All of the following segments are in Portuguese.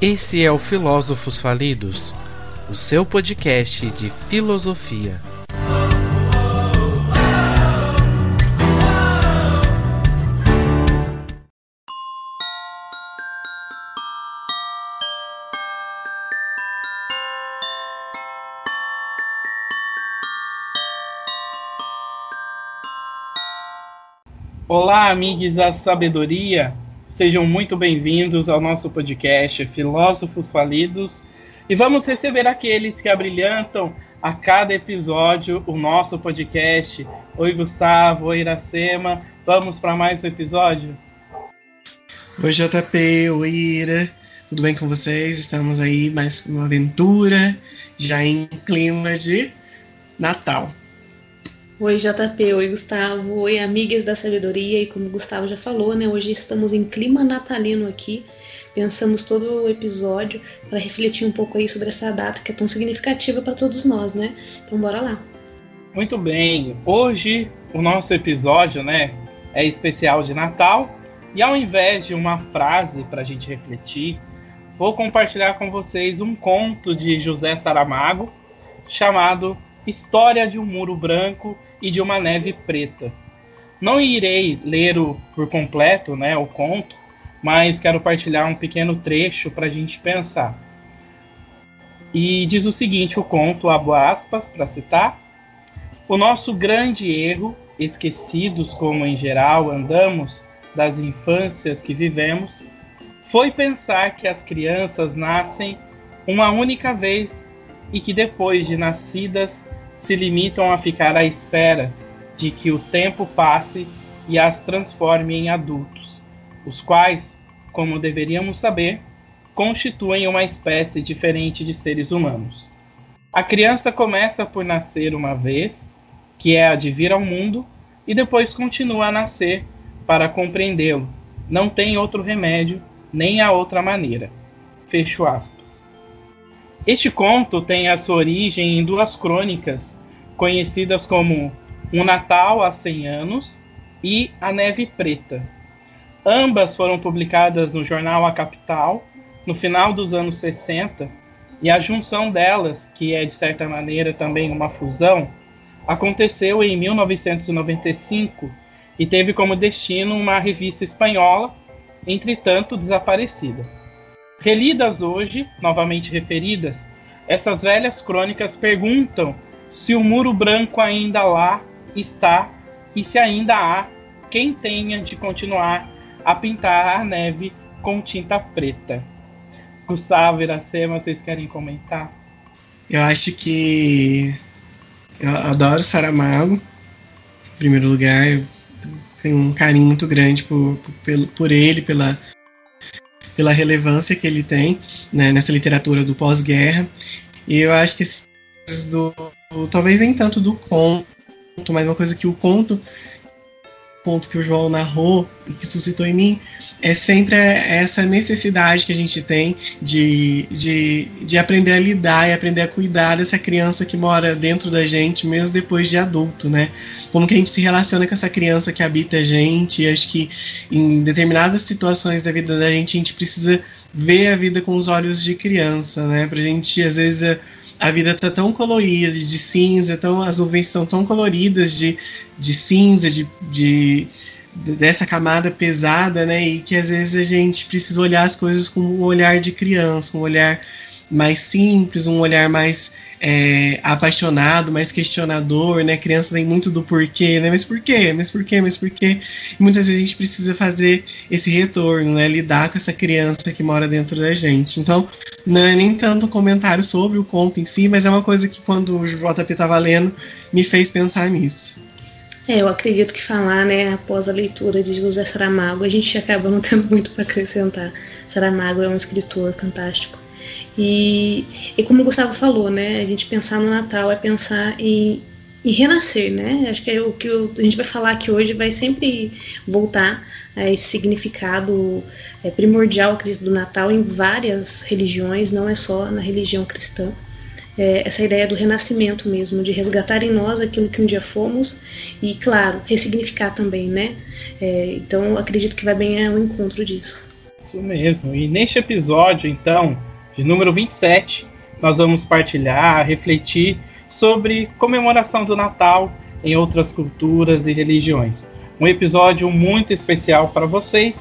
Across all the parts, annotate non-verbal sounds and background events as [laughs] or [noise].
Esse é o Filósofos Falidos, o seu podcast de filosofia. Olá, amigos da sabedoria. Sejam muito bem-vindos ao nosso podcast Filósofos Falidos e vamos receber aqueles que abrilhantam a cada episódio o nosso podcast. Oi, Gustavo, oi, Iracema. Vamos para mais um episódio? Oi, JP, oi, Ira. Tudo bem com vocês? Estamos aí mais uma aventura, já em clima de Natal. Oi, JP, oi, Gustavo, oi, amigas da sabedoria. E como o Gustavo já falou, né, hoje estamos em clima natalino aqui. Pensamos todo o episódio para refletir um pouco aí sobre essa data que é tão significativa para todos nós, né? Então, bora lá. Muito bem. Hoje o nosso episódio, né, é especial de Natal. E ao invés de uma frase para a gente refletir, vou compartilhar com vocês um conto de José Saramago chamado História de um Muro Branco e de uma neve preta. Não irei ler o, por completo né, o conto, mas quero partilhar um pequeno trecho para a gente pensar. E diz o seguinte: o conto, abro aspas para citar. O nosso grande erro, esquecidos como em geral andamos das infâncias que vivemos, foi pensar que as crianças nascem uma única vez e que depois de nascidas se limitam a ficar à espera de que o tempo passe e as transforme em adultos, os quais, como deveríamos saber, constituem uma espécie diferente de seres humanos. A criança começa por nascer uma vez, que é a de vir ao mundo, e depois continua a nascer para compreendê-lo. Não tem outro remédio, nem a outra maneira. Fecho aspas. Este conto tem a sua origem em duas crônicas conhecidas como Um Natal há 100 anos e A Neve Preta. Ambas foram publicadas no jornal A Capital no final dos anos 60 e a junção delas, que é de certa maneira também uma fusão, aconteceu em 1995 e teve como destino uma revista espanhola, entretanto desaparecida. Relidas hoje, novamente referidas, essas velhas crônicas perguntam se o muro branco ainda lá está e se ainda há quem tenha de continuar a pintar a neve com tinta preta. Gustavo, Iracema, vocês querem comentar? Eu acho que eu adoro Saramago. Em primeiro lugar, eu tenho um carinho muito grande por, por, por ele, pela, pela relevância que ele tem né, nessa literatura do pós-guerra. E eu acho que do talvez nem tanto do conto, mas uma coisa que o conto ponto que o João narrou e que suscitou em mim é sempre essa necessidade que a gente tem de, de, de aprender a lidar e aprender a cuidar dessa criança que mora dentro da gente, mesmo depois de adulto, né? Como que a gente se relaciona com essa criança que habita a gente, e acho que em determinadas situações da vida da gente, a gente precisa ver a vida com os olhos de criança, né? Pra gente, às vezes, a vida tá tão colorida, de cinza, tão, as nuvens estão tão coloridas de, de cinza, de, de, dessa camada pesada, né? E que às vezes a gente precisa olhar as coisas com um olhar de criança, um olhar mais simples, um olhar mais é, apaixonado, mais questionador, né? criança tem muito do porquê, né? Mas por quê? Mas por quê? Mas por quê? E muitas vezes a gente precisa fazer esse retorno, né? Lidar com essa criança que mora dentro da gente. Então, não é nem tanto um comentário sobre o conto em si, mas é uma coisa que quando o JP estava lendo, me fez pensar nisso. É, eu acredito que falar, né, após a leitura de José Saramago, a gente acaba não tendo muito para acrescentar. Saramago é um escritor fantástico. E, e como o Gustavo falou, né, a gente pensar no Natal é pensar em, em renascer, né? Acho que é o que a gente vai falar aqui hoje vai sempre voltar a esse significado é, primordial, acredito, do Natal em várias religiões, não é só na religião cristã. É, essa ideia do renascimento mesmo, de resgatar em nós aquilo que um dia fomos e, claro, ressignificar também, né? É, então, acredito que vai bem ao encontro disso. Isso mesmo. E neste episódio, então, de número 27, nós vamos partilhar, refletir sobre comemoração do Natal em outras culturas e religiões. Um episódio muito especial para vocês.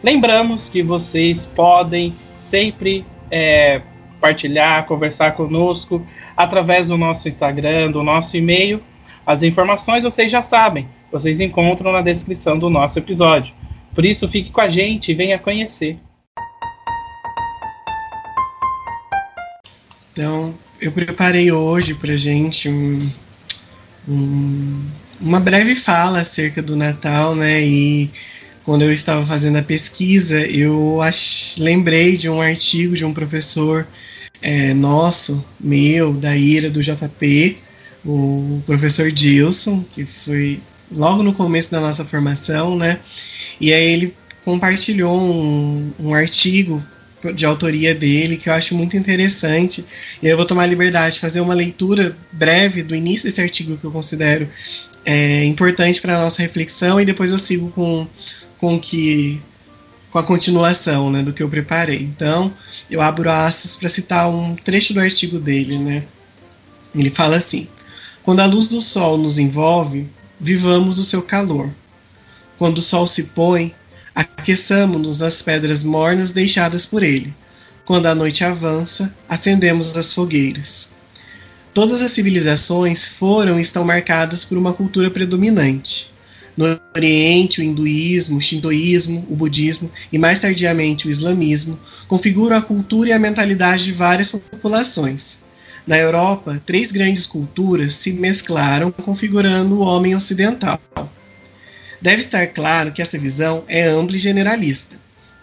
Lembramos que vocês podem sempre é, partilhar, conversar conosco através do nosso Instagram, do nosso e-mail. As informações vocês já sabem, vocês encontram na descrição do nosso episódio. Por isso, fique com a gente e venha conhecer. Então, eu preparei hoje para gente um, um, uma breve fala acerca do Natal, né? E quando eu estava fazendo a pesquisa, eu ach, lembrei de um artigo de um professor é, nosso, meu, da IRA, do JP, o professor Dilson, que foi logo no começo da nossa formação, né? E aí ele compartilhou um, um artigo de autoria dele, que eu acho muito interessante. E eu vou tomar a liberdade de fazer uma leitura breve do início desse artigo que eu considero é, importante para a nossa reflexão, e depois eu sigo com, com que com a continuação né, do que eu preparei. Então, eu abro aspas para citar um trecho do artigo dele. Né? Ele fala assim: Quando a luz do sol nos envolve, vivamos o seu calor. Quando o sol se põe, aqueçamos-nos nas pedras mornas deixadas por ele. Quando a noite avança, acendemos as fogueiras. Todas as civilizações foram e estão marcadas por uma cultura predominante. No Oriente, o hinduísmo, o shintoísmo, o budismo e mais tardiamente o islamismo configuram a cultura e a mentalidade de várias populações. Na Europa, três grandes culturas se mesclaram, configurando o homem ocidental. Deve estar claro que essa visão é ampla e generalista,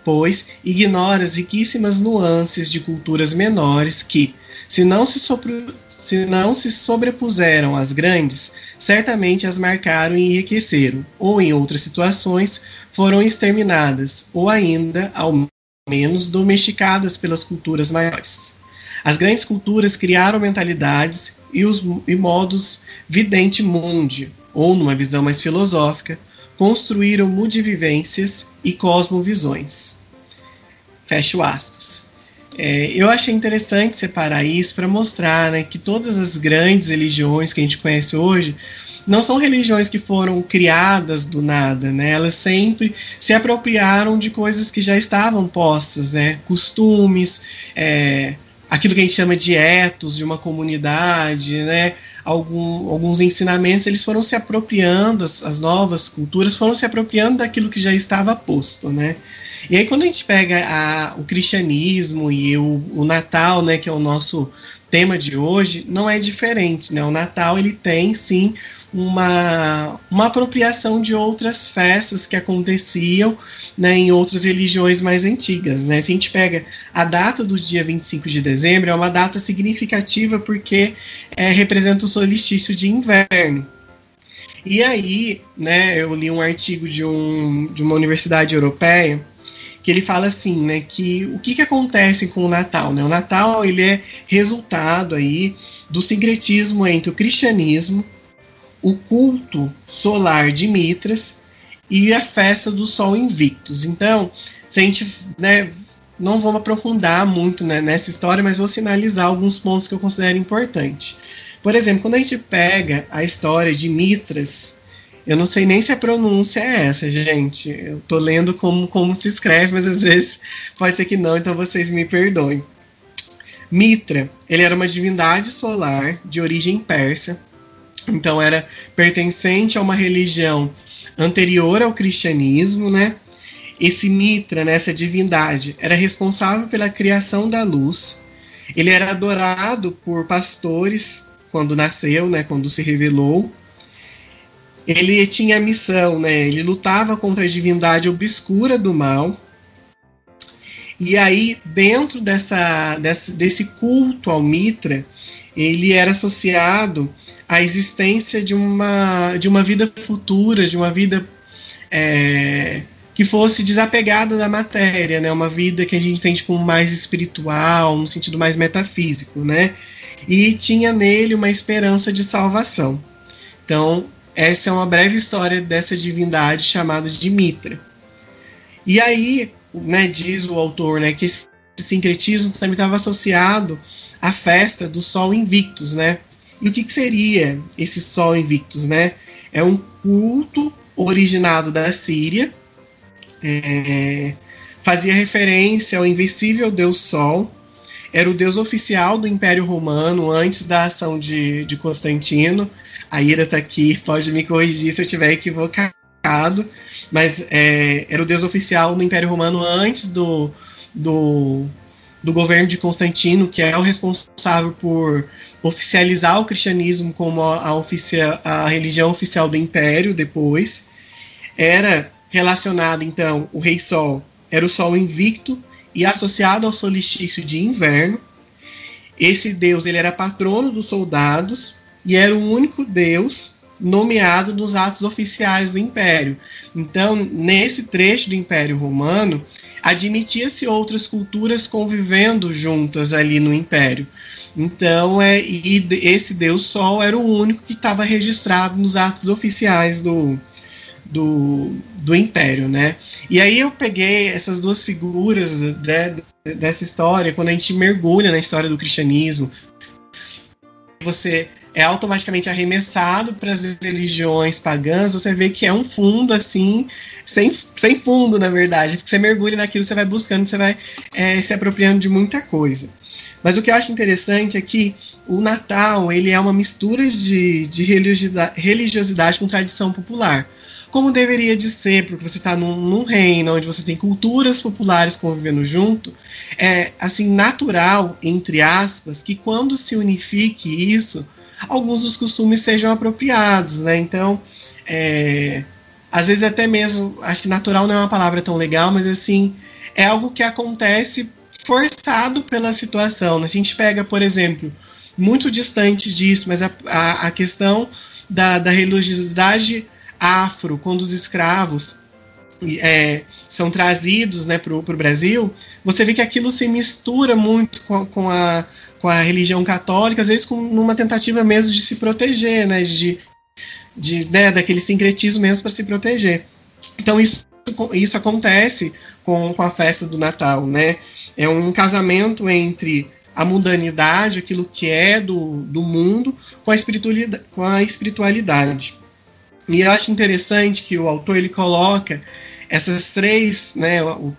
pois ignora as riquíssimas nuances de culturas menores que, se não se, sobre, se não se sobrepuseram às grandes, certamente as marcaram e enriqueceram, ou em outras situações foram exterminadas, ou ainda, ao menos, domesticadas pelas culturas maiores. As grandes culturas criaram mentalidades e, os, e modos vidente mundi, ou numa visão mais filosófica, construíram mudivivências e cosmovisões. Fecho aspas. É, eu achei interessante separar isso para mostrar né, que todas as grandes religiões que a gente conhece hoje não são religiões que foram criadas do nada, né? Elas sempre se apropriaram de coisas que já estavam postas, né? Costumes, é, aquilo que a gente chama de etos de uma comunidade, né? algum, alguns ensinamentos, eles foram se apropriando, as, as, novas culturas foram se apropriando daquilo que já estava posto, né? E aí quando a gente pega a, o cristianismo e o, o Natal, né, que é o nosso tema de hoje, não é diferente, né? O Natal ele tem sim uma, uma apropriação de outras festas que aconteciam né, em outras religiões mais antigas. Né? Se a gente pega a data do dia 25 de dezembro, é uma data significativa porque é, representa o solstício de inverno. E aí, né, eu li um artigo de, um, de uma universidade europeia que ele fala assim, né, que o que, que acontece com o Natal, né? O Natal ele é resultado aí do sincretismo entre o cristianismo, o culto solar de Mitras e a festa do Sol Invictus. Então, se a gente, né, não vamos aprofundar muito né, nessa história, mas vou sinalizar alguns pontos que eu considero importantes. Por exemplo, quando a gente pega a história de Mitras, eu não sei nem se a pronúncia é essa, gente. Eu tô lendo como, como se escreve, mas às vezes pode ser que não, então vocês me perdoem. Mitra, ele era uma divindade solar de origem persa, então era pertencente a uma religião anterior ao cristianismo, né? Esse Mitra, né, essa divindade, era responsável pela criação da luz. Ele era adorado por pastores quando nasceu, né, quando se revelou. Ele tinha a missão, né, ele lutava contra a divindade obscura do mal. E aí, dentro dessa, dessa, desse culto ao Mitra, ele era associado à existência de uma, de uma vida futura, de uma vida é, que fosse desapegada da matéria, né? Uma vida que a gente entende como mais espiritual, no sentido mais metafísico, né? E tinha nele uma esperança de salvação. Então, essa é uma breve história dessa divindade chamada de Mitra. E aí, né, diz o autor, né, que esse sincretismo também estava associado à festa do Sol Invictus, né? E o que, que seria esse Sol Invictus, né? É um culto originado da Síria, é, fazia referência ao invencível Deus Sol, era o deus oficial do Império Romano antes da ação de, de Constantino. A Ira está aqui, pode me corrigir se eu estiver equivocado, mas é, era o deus oficial do Império Romano antes do, do, do governo de Constantino, que é o responsável por oficializar o cristianismo como a, a, a religião oficial do Império depois. Era relacionado, então, o Rei Sol era o Sol invicto e associado ao solstício de inverno. Esse deus ele era patrono dos soldados e era o único deus nomeado nos atos oficiais do Império. Então, nesse trecho do Império Romano, admitia-se outras culturas convivendo juntas ali no Império. Então, é, e esse Deus Sol era o único que estava registrado nos atos oficiais do, do, do Império, né? E aí eu peguei essas duas figuras né, dessa história, quando a gente mergulha na história do cristianismo, você é automaticamente arremessado para as religiões pagãs, você vê que é um fundo assim, sem, sem fundo, na verdade. Você mergulha naquilo, você vai buscando, você vai é, se apropriando de muita coisa. Mas o que eu acho interessante é que o Natal ele é uma mistura de, de religiosidade, religiosidade com tradição popular. Como deveria de ser, porque você está num, num, reino onde você tem culturas populares convivendo junto, é assim natural, entre aspas, que quando se unifique isso, alguns dos costumes sejam apropriados, né? Então, é, às vezes até mesmo, acho que natural não é uma palavra tão legal, mas assim, é algo que acontece forçado pela situação. A gente pega, por exemplo, muito distante disso, mas a, a, a questão da, da religiosidade afro, quando os escravos é, são trazidos né, para o Brasil, você vê que aquilo se mistura muito com, com, a, com a religião católica, às vezes com uma tentativa mesmo de se proteger, né, de, de, né, daquele sincretismo mesmo para se proteger. Então isso, isso acontece com, com a festa do Natal, né? É um casamento entre a mundanidade, aquilo que é do, do mundo, com a espiritualidade. Com a espiritualidade. E eu acho interessante que o autor ele coloca essas três, né, o,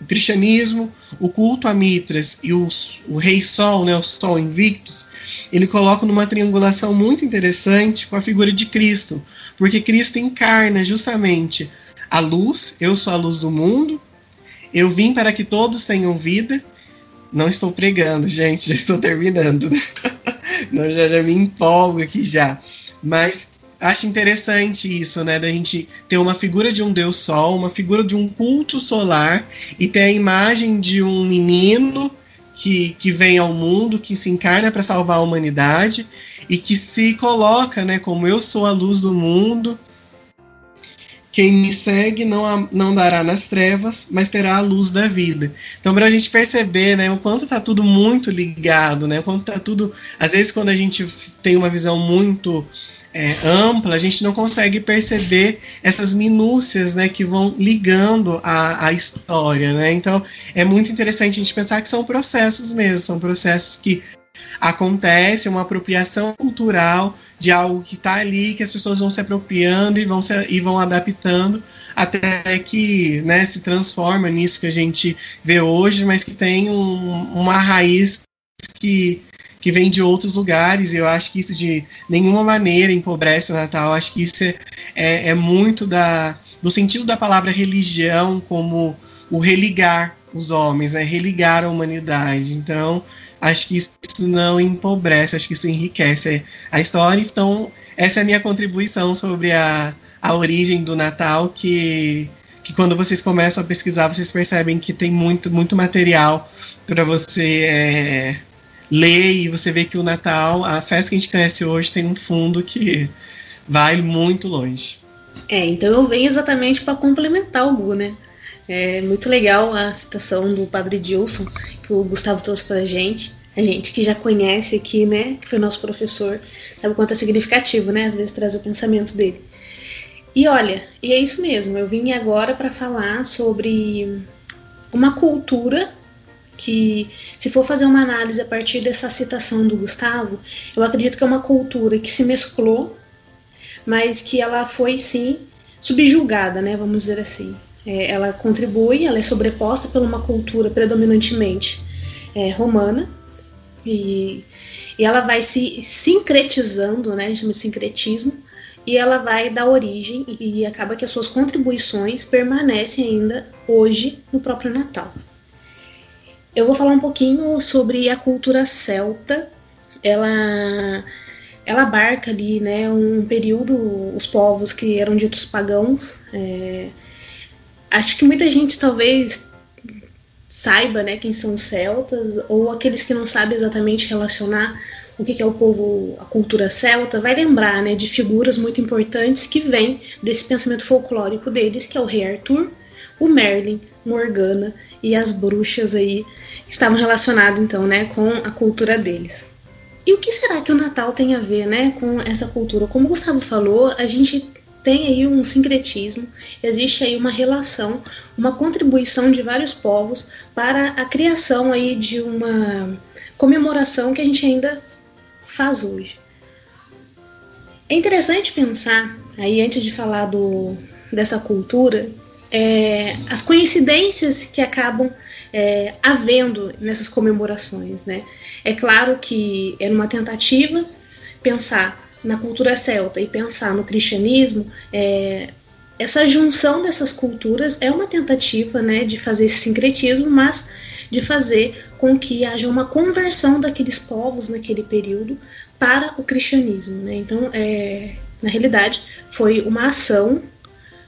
o cristianismo, o culto a Mitras e o, o rei Sol, né, o Sol Invictus, ele coloca numa triangulação muito interessante com a figura de Cristo, porque Cristo encarna justamente a luz, eu sou a luz do mundo, eu vim para que todos tenham vida. Não estou pregando, gente, [laughs] já estou terminando. Né? [laughs] Não, já, já me empolgo aqui já. Mas acho interessante isso, né? Da gente ter uma figura de um deus sol, uma figura de um culto solar e ter a imagem de um menino que, que vem ao mundo, que se encarna para salvar a humanidade e que se coloca, né, como eu sou a luz do mundo. Quem me segue não, não dará nas trevas, mas terá a luz da vida. Então, para a gente perceber né, o quanto está tudo muito ligado, né, o quanto está tudo. Às vezes, quando a gente tem uma visão muito é, ampla, a gente não consegue perceber essas minúcias né, que vão ligando a, a história. Né? Então é muito interessante a gente pensar que são processos mesmo, são processos que acontecem, uma apropriação cultural de algo que está ali, que as pessoas vão se apropriando e vão, se, e vão adaptando até que né, se transforma nisso que a gente vê hoje, mas que tem um, uma raiz que que vem de outros lugares, e eu acho que isso de nenhuma maneira empobrece o Natal. Eu acho que isso é, é, é muito da, do sentido da palavra religião como o religar os homens, é religar a humanidade. Então, acho que isso não empobrece, acho que isso enriquece a história. Então, essa é a minha contribuição sobre a, a origem do Natal, que, que quando vocês começam a pesquisar, vocês percebem que tem muito, muito material para você é, lê e você vê que o Natal, a festa que a gente conhece hoje, tem um fundo que vai muito longe. É, então eu venho exatamente para complementar o Gu, né? É muito legal a citação do Padre Dilson que o Gustavo trouxe pra gente. A gente que já conhece aqui, né, que foi nosso professor, sabe o quanto é significativo, né, às vezes trazer o pensamento dele. E olha, e é isso mesmo, eu vim agora para falar sobre uma cultura que, se for fazer uma análise a partir dessa citação do Gustavo, eu acredito que é uma cultura que se mesclou, mas que ela foi sim subjugada, né? Vamos dizer assim. É, ela contribui, ela é sobreposta por uma cultura predominantemente é, romana e, e ela vai se sincretizando, né? Chama sincretismo, e ela vai dar origem e acaba que as suas contribuições permanecem ainda hoje no próprio Natal. Eu vou falar um pouquinho sobre a cultura celta. Ela ela abarca ali, né, um período, os povos que eram ditos pagãos. É, acho que muita gente talvez saiba, né, quem são os celtas, ou aqueles que não sabem exatamente relacionar o que é o povo, a cultura celta, vai lembrar, né, de figuras muito importantes que vêm desse pensamento folclórico deles, que é o rei Arthur, o Merlin, Morgana e as bruxas aí estavam relacionadas então, né, com a cultura deles. E o que será que o Natal tem a ver, né, com essa cultura? Como o Gustavo falou, a gente tem aí um sincretismo, existe aí uma relação, uma contribuição de vários povos para a criação aí de uma comemoração que a gente ainda faz hoje. É interessante pensar, aí antes de falar do, dessa cultura, é, as coincidências que acabam é, havendo nessas comemorações. Né? É claro que é uma tentativa pensar na cultura celta e pensar no cristianismo, é, essa junção dessas culturas é uma tentativa né, de fazer esse sincretismo, mas de fazer com que haja uma conversão daqueles povos naquele período para o cristianismo. Né? Então, é, na realidade, foi uma ação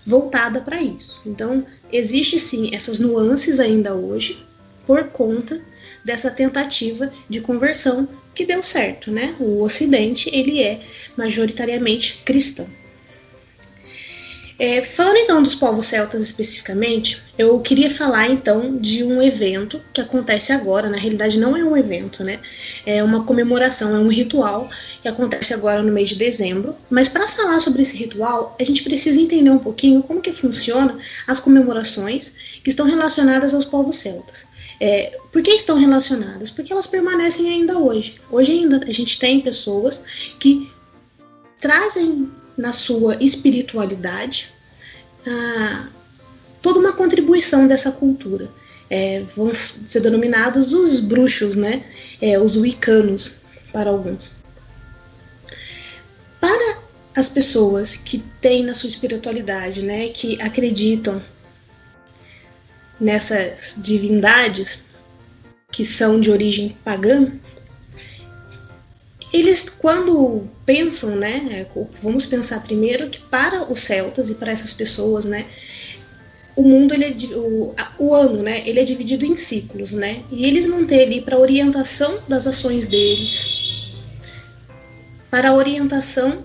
voltada para isso. Então, existe sim essas nuances ainda hoje por conta dessa tentativa de conversão que deu certo, né? O Ocidente ele é majoritariamente cristão. É, falando então dos povos celtas especificamente, eu queria falar então de um evento que acontece agora. Na realidade, não é um evento, né? É uma comemoração, é um ritual que acontece agora no mês de dezembro. Mas para falar sobre esse ritual, a gente precisa entender um pouquinho como que funciona as comemorações que estão relacionadas aos povos celtas. É, por que estão relacionadas? Porque elas permanecem ainda hoje. Hoje ainda a gente tem pessoas que trazem na sua espiritualidade ah, toda uma contribuição dessa cultura. É, vão ser denominados os bruxos, né? É, os wicanos, para alguns. Para as pessoas que têm na sua espiritualidade, né, que acreditam nessas divindades que são de origem pagã, eles quando pensam, né, vamos pensar primeiro que para os celtas e para essas pessoas, né, o mundo ele é, o, o ano, né, ele é dividido em ciclos, né, e eles vão ter ali para orientação das ações deles, para a orientação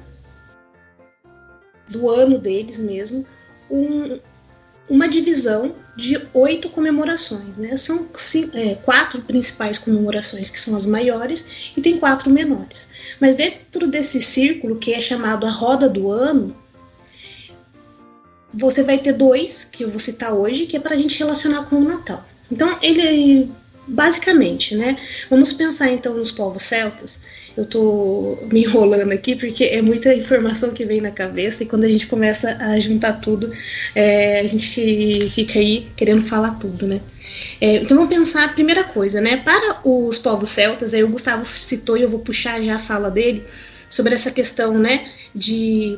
do ano deles mesmo, um, uma divisão de oito comemorações. Né? São cinco, é, quatro principais comemorações, que são as maiores, e tem quatro menores. Mas dentro desse círculo, que é chamado a roda do ano, você vai ter dois, que eu vou citar hoje, que é para a gente relacionar com o Natal. Então, ele basicamente, né? Vamos pensar então nos povos celtas eu tô me enrolando aqui porque é muita informação que vem na cabeça e quando a gente começa a juntar tudo, é, a gente fica aí querendo falar tudo, né? É, então vamos pensar a primeira coisa, né? Para os povos celtas, aí o Gustavo citou e eu vou puxar já a fala dele sobre essa questão, né, de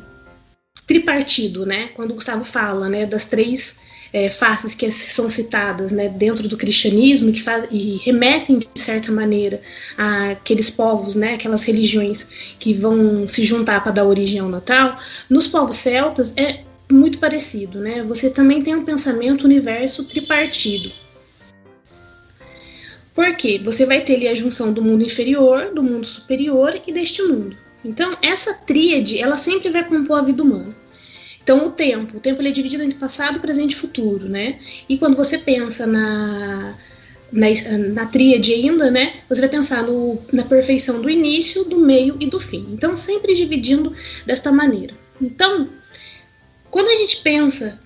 tripartido, né? Quando o Gustavo fala, né, das três é, faces que são citadas né, dentro do cristianismo que faz, e remetem, de certa maneira, àqueles povos, né, aquelas religiões que vão se juntar para dar origem ao Natal, nos povos celtas é muito parecido. Né? Você também tem um pensamento universo tripartido. Porque você vai ter ali a junção do mundo inferior, do mundo superior e deste mundo. Então, essa tríade, ela sempre vai compor a vida humana. Então, o tempo, o tempo ele é dividido entre passado, presente e futuro, né? E quando você pensa na, na, na tríade ainda, né? Você vai pensar no, na perfeição do início, do meio e do fim. Então, sempre dividindo desta maneira. Então, quando a gente pensa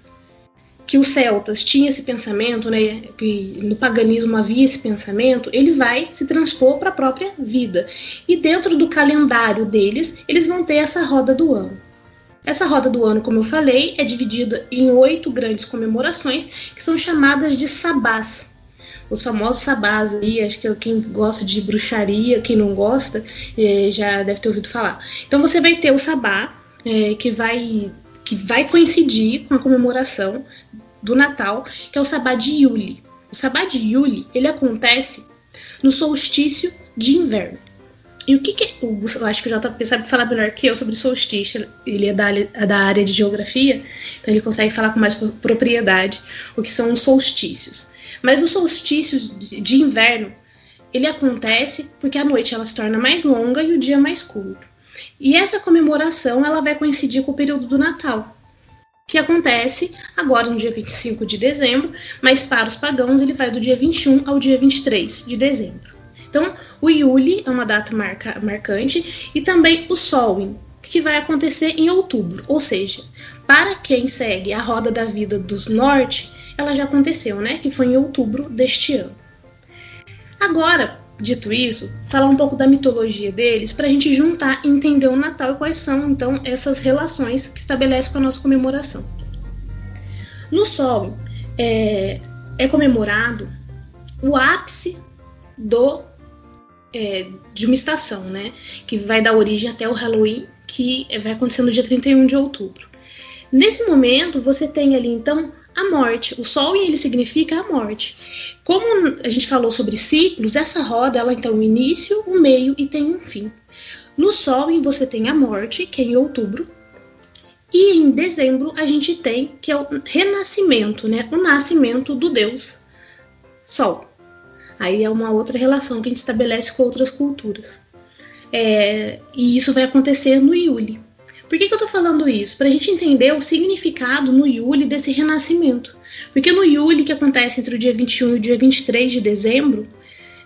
que os celtas tinham esse pensamento, né, que no paganismo havia esse pensamento, ele vai se transpor para a própria vida. E dentro do calendário deles, eles vão ter essa roda do ano. Essa roda do ano, como eu falei, é dividida em oito grandes comemorações que são chamadas de sabás. Os famosos sabás aí, acho que quem gosta de bruxaria, quem não gosta, eh, já deve ter ouvido falar. Então você vai ter o sabá, eh, que vai que vai coincidir com a comemoração do Natal, que é o Sabá de Yuli. O Sabá de Yuli, ele acontece no solstício de inverno. E o que que. Eu acho que o JP sabe falar melhor que eu sobre solstício. Ele é da, é da área de geografia, então ele consegue falar com mais propriedade o que são os solstícios. Mas o solstício de inverno, ele acontece porque a noite ela se torna mais longa e o dia mais curto. E essa comemoração ela vai coincidir com o período do Natal, que acontece agora no dia 25 de dezembro, mas para os pagãos ele vai do dia 21 ao dia 23 de dezembro. Então, o Yuli é uma data marca, marcante e também o Solwyn, que vai acontecer em outubro, ou seja, para quem segue a roda da vida do norte, ela já aconteceu, né? Que foi em outubro deste ano. Agora, Dito isso, falar um pouco da mitologia deles para a gente juntar e entender o Natal e quais são então essas relações que estabelece com a nossa comemoração. No Sol é, é comemorado o ápice do é, de uma estação, né? Que vai dar origem até o Halloween, que vai acontecer no dia 31 de outubro. Nesse momento, você tem ali então a morte. O sol ele significa a morte. Como a gente falou sobre ciclos, essa roda ela tem um início, um meio e tem um fim. No sol você tem a morte, que é em outubro, e em dezembro a gente tem que é o renascimento, né? O nascimento do Deus Sol. Aí é uma outra relação que a gente estabelece com outras culturas. É, e isso vai acontecer no Yuli. Por que, que eu tô falando isso? Para a gente entender o significado no Yuli desse renascimento. Porque no Yuli, que acontece entre o dia 21 e o dia 23 de dezembro,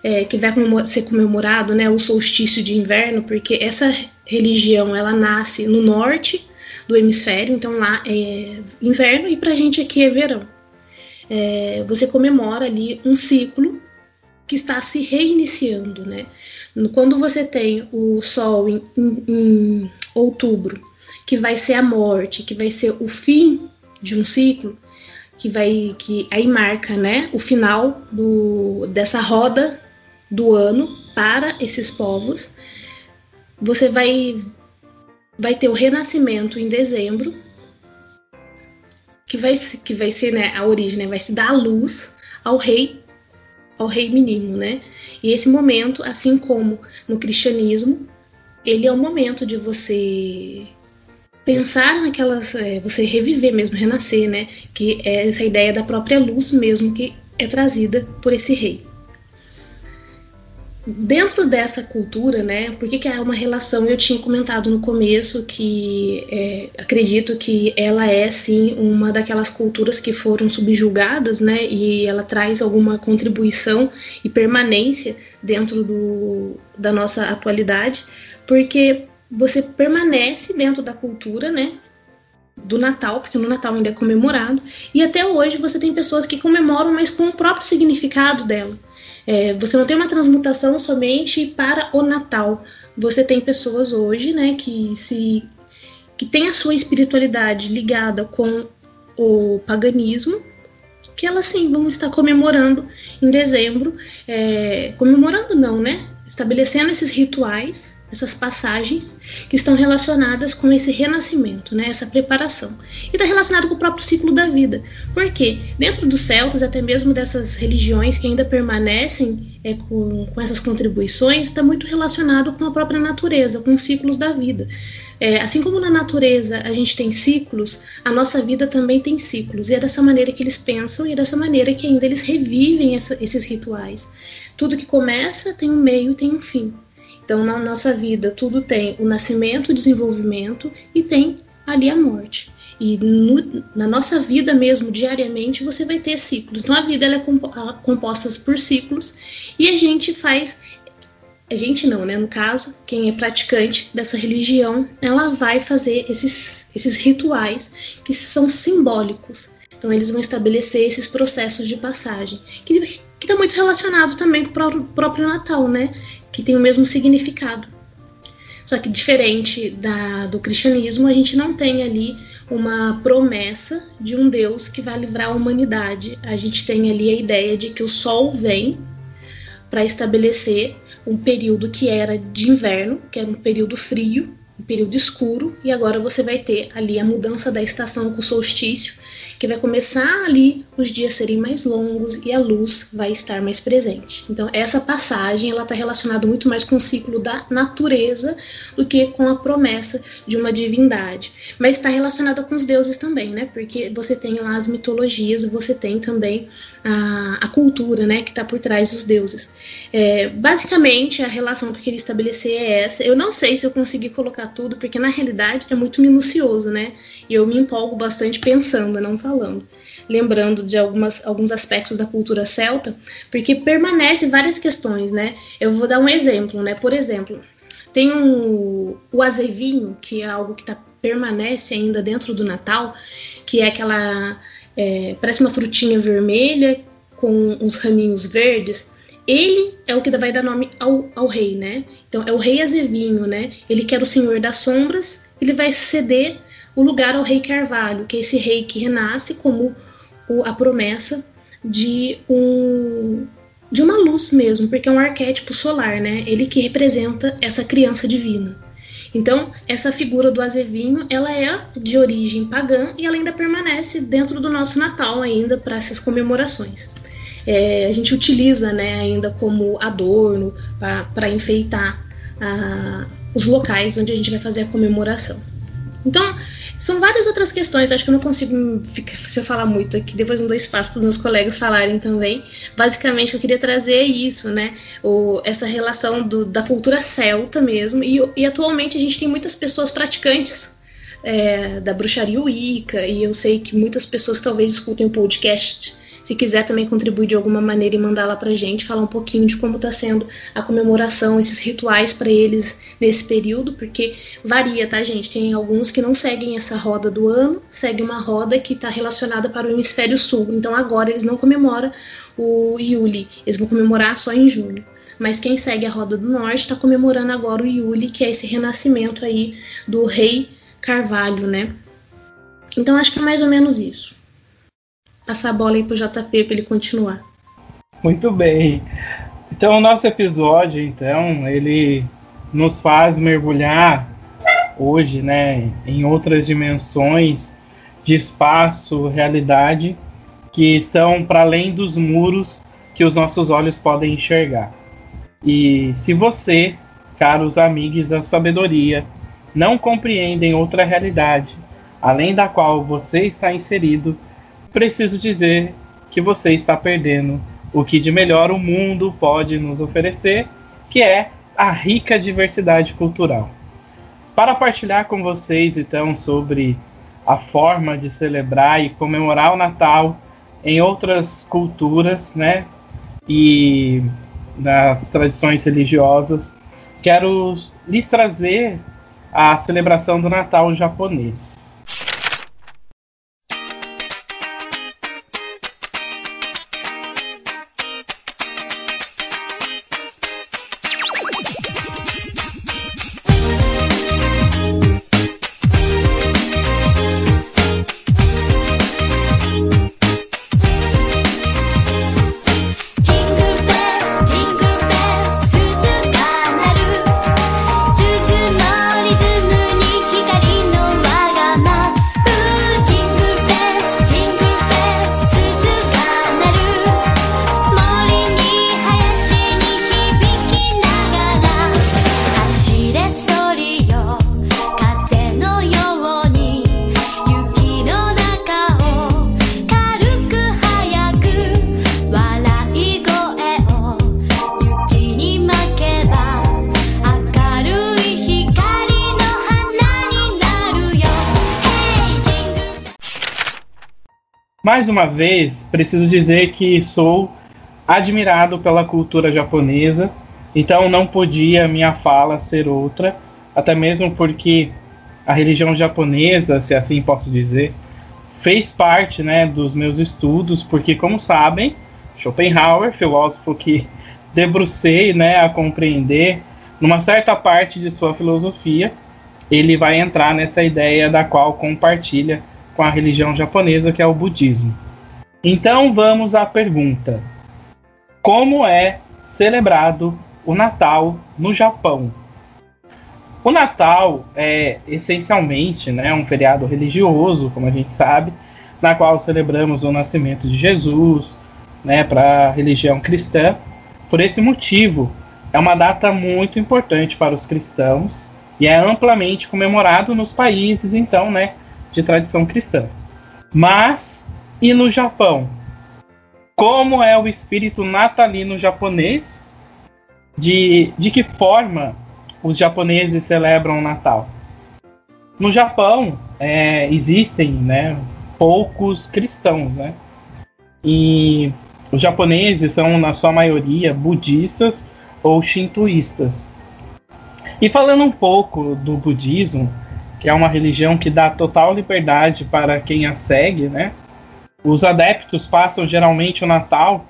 é, que vai ser comemorado né, o solstício de inverno, porque essa religião ela nasce no norte do hemisfério, então lá é inverno e para a gente aqui é verão. É, você comemora ali um ciclo que está se reiniciando, né? Quando você tem o Sol em, em, em outubro que vai ser a morte, que vai ser o fim de um ciclo, que vai que aí marca, né, o final do, dessa roda do ano para esses povos. Você vai vai ter o renascimento em dezembro, que vai que vai ser, né, a origem, né, vai se dar a luz ao rei ao rei menino, né? E esse momento, assim como no cristianismo, ele é o momento de você pensar naquelas. É, você reviver mesmo, renascer, né? Que é essa ideia da própria luz mesmo que é trazida por esse rei. Dentro dessa cultura, né, por que, que é uma relação? Eu tinha comentado no começo que é, acredito que ela é, sim, uma daquelas culturas que foram subjugadas, né, e ela traz alguma contribuição e permanência dentro do, da nossa atualidade, porque você permanece dentro da cultura, né? Do Natal, porque no Natal ainda é comemorado, e até hoje você tem pessoas que comemoram, mas com o próprio significado dela. É, você não tem uma transmutação somente para o Natal. Você tem pessoas hoje, né, que se que tem a sua espiritualidade ligada com o paganismo, que elas sim vão estar comemorando em dezembro, é, comemorando não, né? Estabelecendo esses rituais essas passagens que estão relacionadas com esse renascimento, né, essa preparação. E está relacionado com o próprio ciclo da vida. Por quê? Dentro dos celtas, até mesmo dessas religiões que ainda permanecem é, com, com essas contribuições, está muito relacionado com a própria natureza, com os ciclos da vida. É, assim como na natureza a gente tem ciclos, a nossa vida também tem ciclos. E é dessa maneira que eles pensam e é dessa maneira que ainda eles revivem essa, esses rituais. Tudo que começa tem um meio e tem um fim. Então, na nossa vida, tudo tem o nascimento, o desenvolvimento e tem ali a morte. E no, na nossa vida mesmo, diariamente, você vai ter ciclos. Então, a vida ela é composta por ciclos e a gente faz. A gente não, né? No caso, quem é praticante dessa religião, ela vai fazer esses, esses rituais que são simbólicos. Então eles vão estabelecer esses processos de passagem, que está muito relacionado também com o próprio Natal, né? Que tem o mesmo significado. Só que diferente da, do cristianismo, a gente não tem ali uma promessa de um Deus que vai livrar a humanidade. A gente tem ali a ideia de que o sol vem para estabelecer um período que era de inverno, que era um período frio, um período escuro, e agora você vai ter ali a mudança da estação com o solstício, que vai começar ali os dias serem mais longos e a luz vai estar mais presente. Então essa passagem ela está relacionada muito mais com o ciclo da natureza do que com a promessa de uma divindade, mas está relacionada com os deuses também, né? Porque você tem lá as mitologias, você tem também a, a cultura, né, que está por trás dos deuses. É, basicamente a relação que eu queria estabelecer é essa. Eu não sei se eu consegui colocar tudo, porque na realidade é muito minucioso, né? E eu me empolgo bastante pensando, não falando. Lembrando de algumas, alguns aspectos da cultura celta, porque permanece várias questões, né? Eu vou dar um exemplo, né? Por exemplo, tem um, o azevinho, que é algo que tá, permanece ainda dentro do Natal, que é aquela. É, parece uma frutinha vermelha com uns raminhos verdes. Ele é o que vai dar nome ao, ao rei, né? Então é o rei azevinho, né? Ele quer o senhor das sombras, ele vai ceder o lugar ao rei Carvalho, que é esse rei que renasce como o, a promessa de um de uma luz mesmo, porque é um arquétipo solar, né? Ele que representa essa criança divina. Então, essa figura do azevinho, ela é de origem pagã e ela ainda permanece dentro do nosso Natal ainda para essas comemorações. É, a gente utiliza, né, ainda como adorno para enfeitar ah, os locais onde a gente vai fazer a comemoração. Então, são várias outras questões, acho que eu não consigo ficar, se eu falar muito aqui, depois não dou espaço para os meus colegas falarem também. Basicamente, eu queria trazer isso, né? O, essa relação do, da cultura celta mesmo, e, e atualmente a gente tem muitas pessoas praticantes é, da bruxaria Wicca, e eu sei que muitas pessoas talvez escutem o podcast se quiser também contribuir de alguma maneira e mandar lá pra gente, falar um pouquinho de como está sendo a comemoração, esses rituais para eles nesse período, porque varia, tá, gente? Tem alguns que não seguem essa roda do ano, segue uma roda que está relacionada para o hemisfério sul. Então agora eles não comemoram o Yuli, eles vão comemorar só em junho. Mas quem segue a roda do norte está comemorando agora o Yuli, que é esse renascimento aí do rei Carvalho, né? Então acho que é mais ou menos isso passar a bola aí pro JP para ele continuar. Muito bem. Então o nosso episódio, então, ele nos faz mergulhar hoje, né, em outras dimensões de espaço, realidade que estão para além dos muros que os nossos olhos podem enxergar. E se você, caros amigos da sabedoria, não compreendem outra realidade, além da qual você está inserido, preciso dizer que você está perdendo o que de melhor o mundo pode nos oferecer, que é a rica diversidade cultural. Para partilhar com vocês então sobre a forma de celebrar e comemorar o Natal em outras culturas, né? E nas tradições religiosas, quero lhes trazer a celebração do Natal japonês. Uma vez, preciso dizer que sou admirado pela cultura japonesa, então não podia minha fala ser outra, até mesmo porque a religião japonesa, se assim posso dizer, fez parte né, dos meus estudos, porque, como sabem, Schopenhauer, filósofo que [laughs] debrucei né, a compreender, numa certa parte de sua filosofia, ele vai entrar nessa ideia da qual compartilha com a religião japonesa, que é o budismo. Então vamos à pergunta: Como é celebrado o Natal no Japão? O Natal é essencialmente né, um feriado religioso, como a gente sabe, na qual celebramos o nascimento de Jesus, né, para a religião cristã. Por esse motivo, é uma data muito importante para os cristãos e é amplamente comemorado nos países, então, né, de tradição cristã. Mas e no Japão? Como é o espírito natalino japonês? De, de que forma os japoneses celebram o Natal? No Japão é, existem né, poucos cristãos, né? E os japoneses são, na sua maioria, budistas ou shintoístas. E falando um pouco do budismo, que é uma religião que dá total liberdade para quem a segue, né? Os adeptos passam geralmente o Natal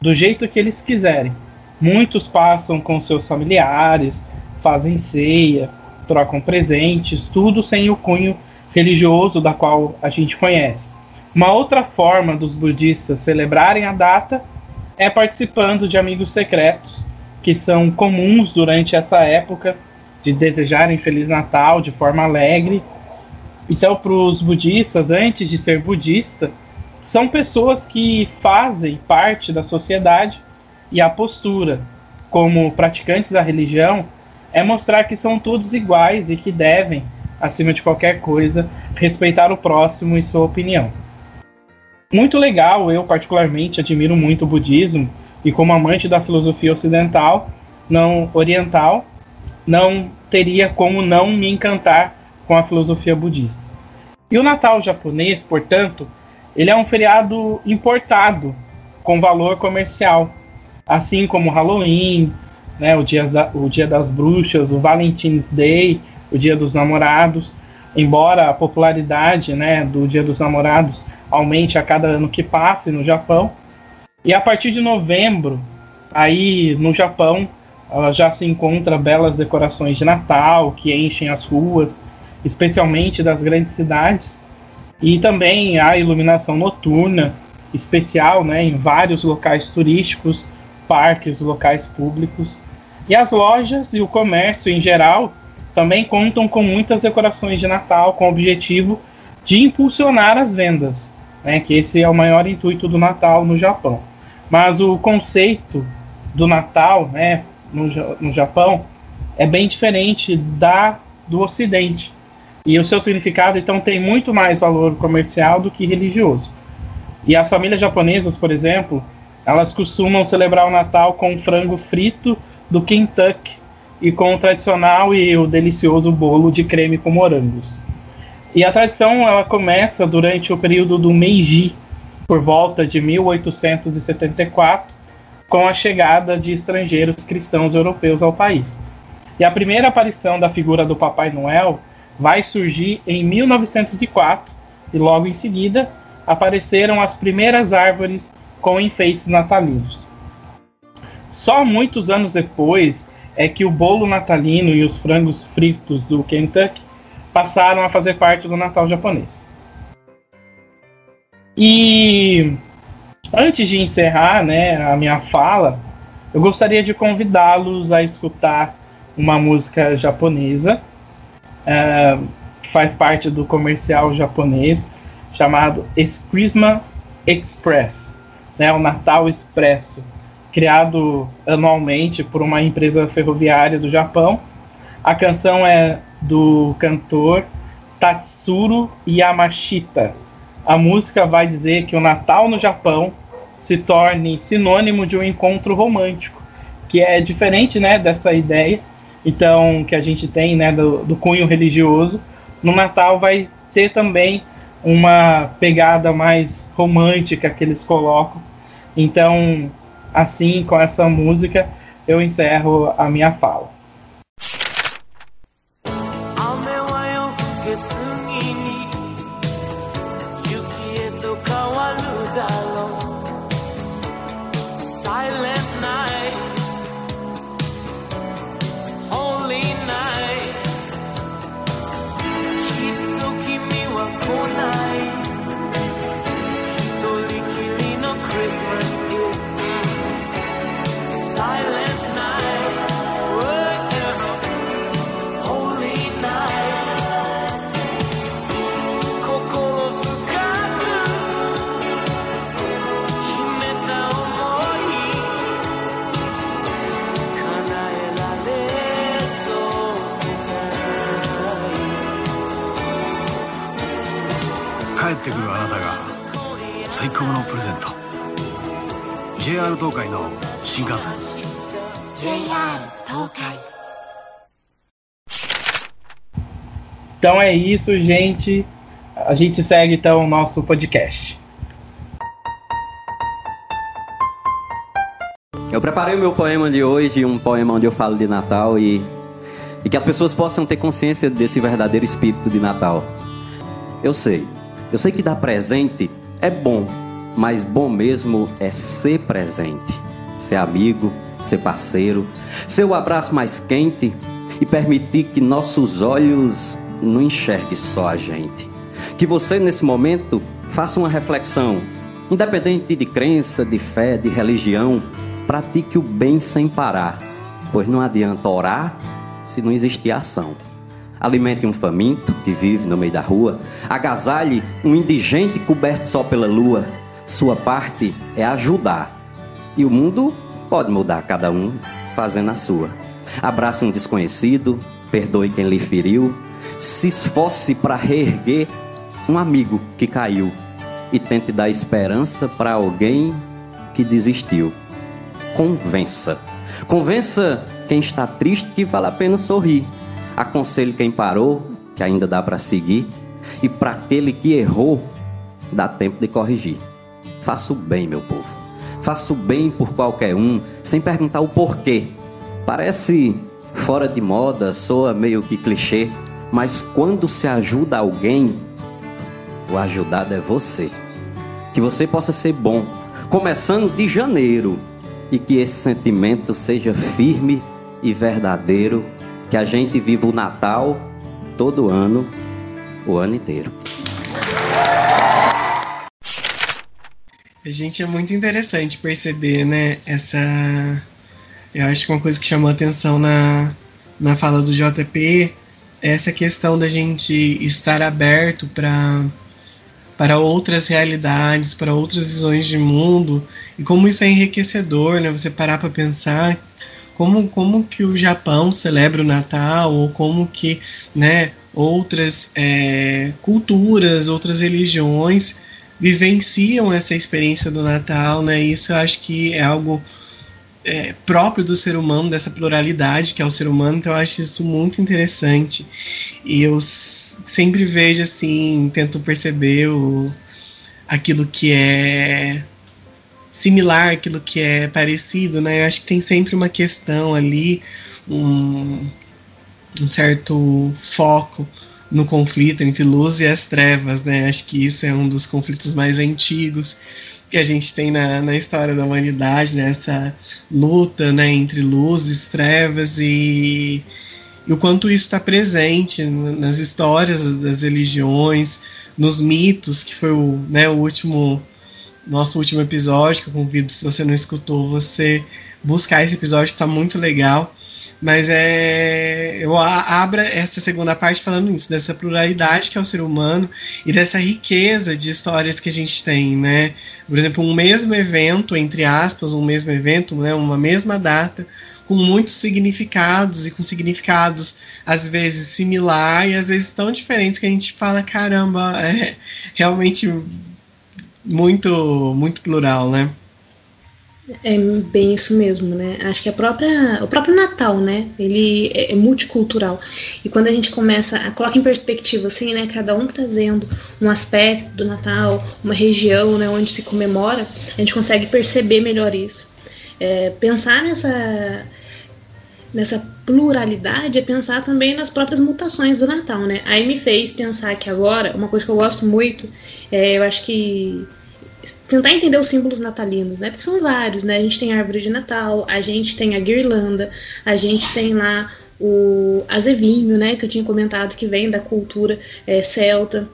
do jeito que eles quiserem. Muitos passam com seus familiares, fazem ceia, trocam presentes, tudo sem o cunho religioso da qual a gente conhece. Uma outra forma dos budistas celebrarem a data é participando de amigos secretos, que são comuns durante essa época de desejarem Feliz Natal de forma alegre. Então, para os budistas, antes de ser budista, são pessoas que fazem parte da sociedade e a postura, como praticantes da religião, é mostrar que são todos iguais e que devem, acima de qualquer coisa, respeitar o próximo e sua opinião. Muito legal, eu particularmente admiro muito o budismo e como amante da filosofia ocidental, não oriental, não teria como não me encantar com a filosofia budista. E o Natal japonês, portanto, ele é um feriado importado com valor comercial, assim como Halloween, né, o, dia da, o Dia das Bruxas, o Valentine's Day, o Dia dos Namorados. Embora a popularidade né, do Dia dos Namorados aumente a cada ano que passe no Japão, e a partir de novembro, aí no Japão, ela já se encontra belas decorações de Natal que enchem as ruas, especialmente das grandes cidades, e também a iluminação noturna especial, né, em vários locais turísticos, parques, locais públicos. E as lojas e o comércio em geral também contam com muitas decorações de Natal com o objetivo de impulsionar as vendas, né, que esse é o maior intuito do Natal no Japão. Mas o conceito do Natal, né, no, no Japão é bem diferente da do Ocidente. E o seu significado, então, tem muito mais valor comercial do que religioso. E as famílias japonesas, por exemplo, elas costumam celebrar o Natal com frango frito do Kentucky e com o tradicional e o delicioso bolo de creme com morangos. E a tradição ela começa durante o período do Meiji, por volta de 1874, com a chegada de estrangeiros cristãos europeus ao país. E a primeira aparição da figura do Papai Noel vai surgir em 1904 e logo em seguida apareceram as primeiras árvores com enfeites natalinos. Só muitos anos depois é que o bolo natalino e os frangos fritos do Kentucky passaram a fazer parte do Natal japonês. E Antes de encerrar né, a minha fala, eu gostaria de convidá-los a escutar uma música japonesa é, que faz parte do comercial japonês chamado Christmas Express, né, o Natal Expresso, criado anualmente por uma empresa ferroviária do Japão. A canção é do cantor Tatsuro Yamashita. A música vai dizer que o Natal no Japão se torne sinônimo de um encontro romântico, que é diferente, né, dessa ideia, então que a gente tem, né, do, do cunho religioso. No Natal vai ter também uma pegada mais romântica que eles colocam. Então, assim, com essa música, eu encerro a minha fala. JR 東海の新幹線 JR 東海 Então é isso, gente. A gente segue então o nosso podcast. Eu preparei o meu poema de hoje, um poema onde eu falo de Natal e, e que as pessoas possam ter consciência desse verdadeiro espírito de Natal. Eu sei, eu sei que dar presente é bom, mas bom mesmo é ser presente, ser amigo, ser parceiro, ser o abraço mais quente e permitir que nossos olhos não enxerguem só a gente. Que você, nesse momento, faça uma reflexão, independente de crença, de fé, de religião, pratique o bem sem parar, pois não adianta orar se não existir ação. Alimente um faminto que vive no meio da rua, agasalhe um indigente coberto só pela lua sua parte é ajudar. E o mundo pode mudar cada um fazendo a sua. Abrace um desconhecido, perdoe quem lhe feriu, se esforce para reerguer um amigo que caiu e tente dar esperança para alguém que desistiu. Convença. Convença quem está triste que vale a pena sorrir. Aconselhe quem parou, que ainda dá para seguir. E para aquele que errou, dá tempo de corrigir. Faça o bem, meu povo. Faça o bem por qualquer um, sem perguntar o porquê. Parece fora de moda, soa meio que clichê, mas quando se ajuda alguém, o ajudado é você. Que você possa ser bom, começando de janeiro, e que esse sentimento seja firme e verdadeiro, que a gente viva o Natal todo ano, o ano inteiro. A gente é muito interessante perceber, né, essa. Eu acho que uma coisa que chamou atenção na, na fala do JP é essa questão da gente estar aberto para para outras realidades, para outras visões de mundo e como isso é enriquecedor, né? Você parar para pensar como como que o Japão celebra o Natal ou como que, né, outras é, culturas, outras religiões vivenciam essa experiência do Natal, né? Isso eu acho que é algo é, próprio do ser humano, dessa pluralidade que é o ser humano, então eu acho isso muito interessante. E eu sempre vejo assim, tento perceber o, aquilo que é similar, aquilo que é parecido, né? Eu acho que tem sempre uma questão ali, um, um certo foco no conflito entre luz e as trevas, né? Acho que isso é um dos conflitos mais antigos que a gente tem na, na história da humanidade, né? essa luta né, entre luz e trevas e, e o quanto isso está presente nas histórias das religiões, nos mitos, que foi o, né, o último nosso último episódio, que eu convido, se você não escutou, você buscar esse episódio que está muito legal. Mas é, eu abro essa segunda parte falando isso, dessa pluralidade que é o ser humano e dessa riqueza de histórias que a gente tem, né? Por exemplo, um mesmo evento, entre aspas, um mesmo evento, né? uma mesma data, com muitos significados e com significados às vezes similar e às vezes tão diferentes que a gente fala, caramba, é realmente muito, muito plural, né? É bem isso mesmo, né? Acho que a própria, o próprio Natal, né? Ele é, é multicultural. E quando a gente começa a colocar em perspectiva, assim, né? Cada um trazendo um aspecto do Natal, uma região, né? Onde se comemora, a gente consegue perceber melhor isso. É, pensar nessa nessa pluralidade é pensar também nas próprias mutações do Natal, né? Aí me fez pensar que agora, uma coisa que eu gosto muito, é, eu acho que tentar entender os símbolos natalinos, né? Porque são vários, né? A gente tem a árvore de Natal, a gente tem a guirlanda, a gente tem lá o azevinho, né? Que eu tinha comentado que vem da cultura é, celta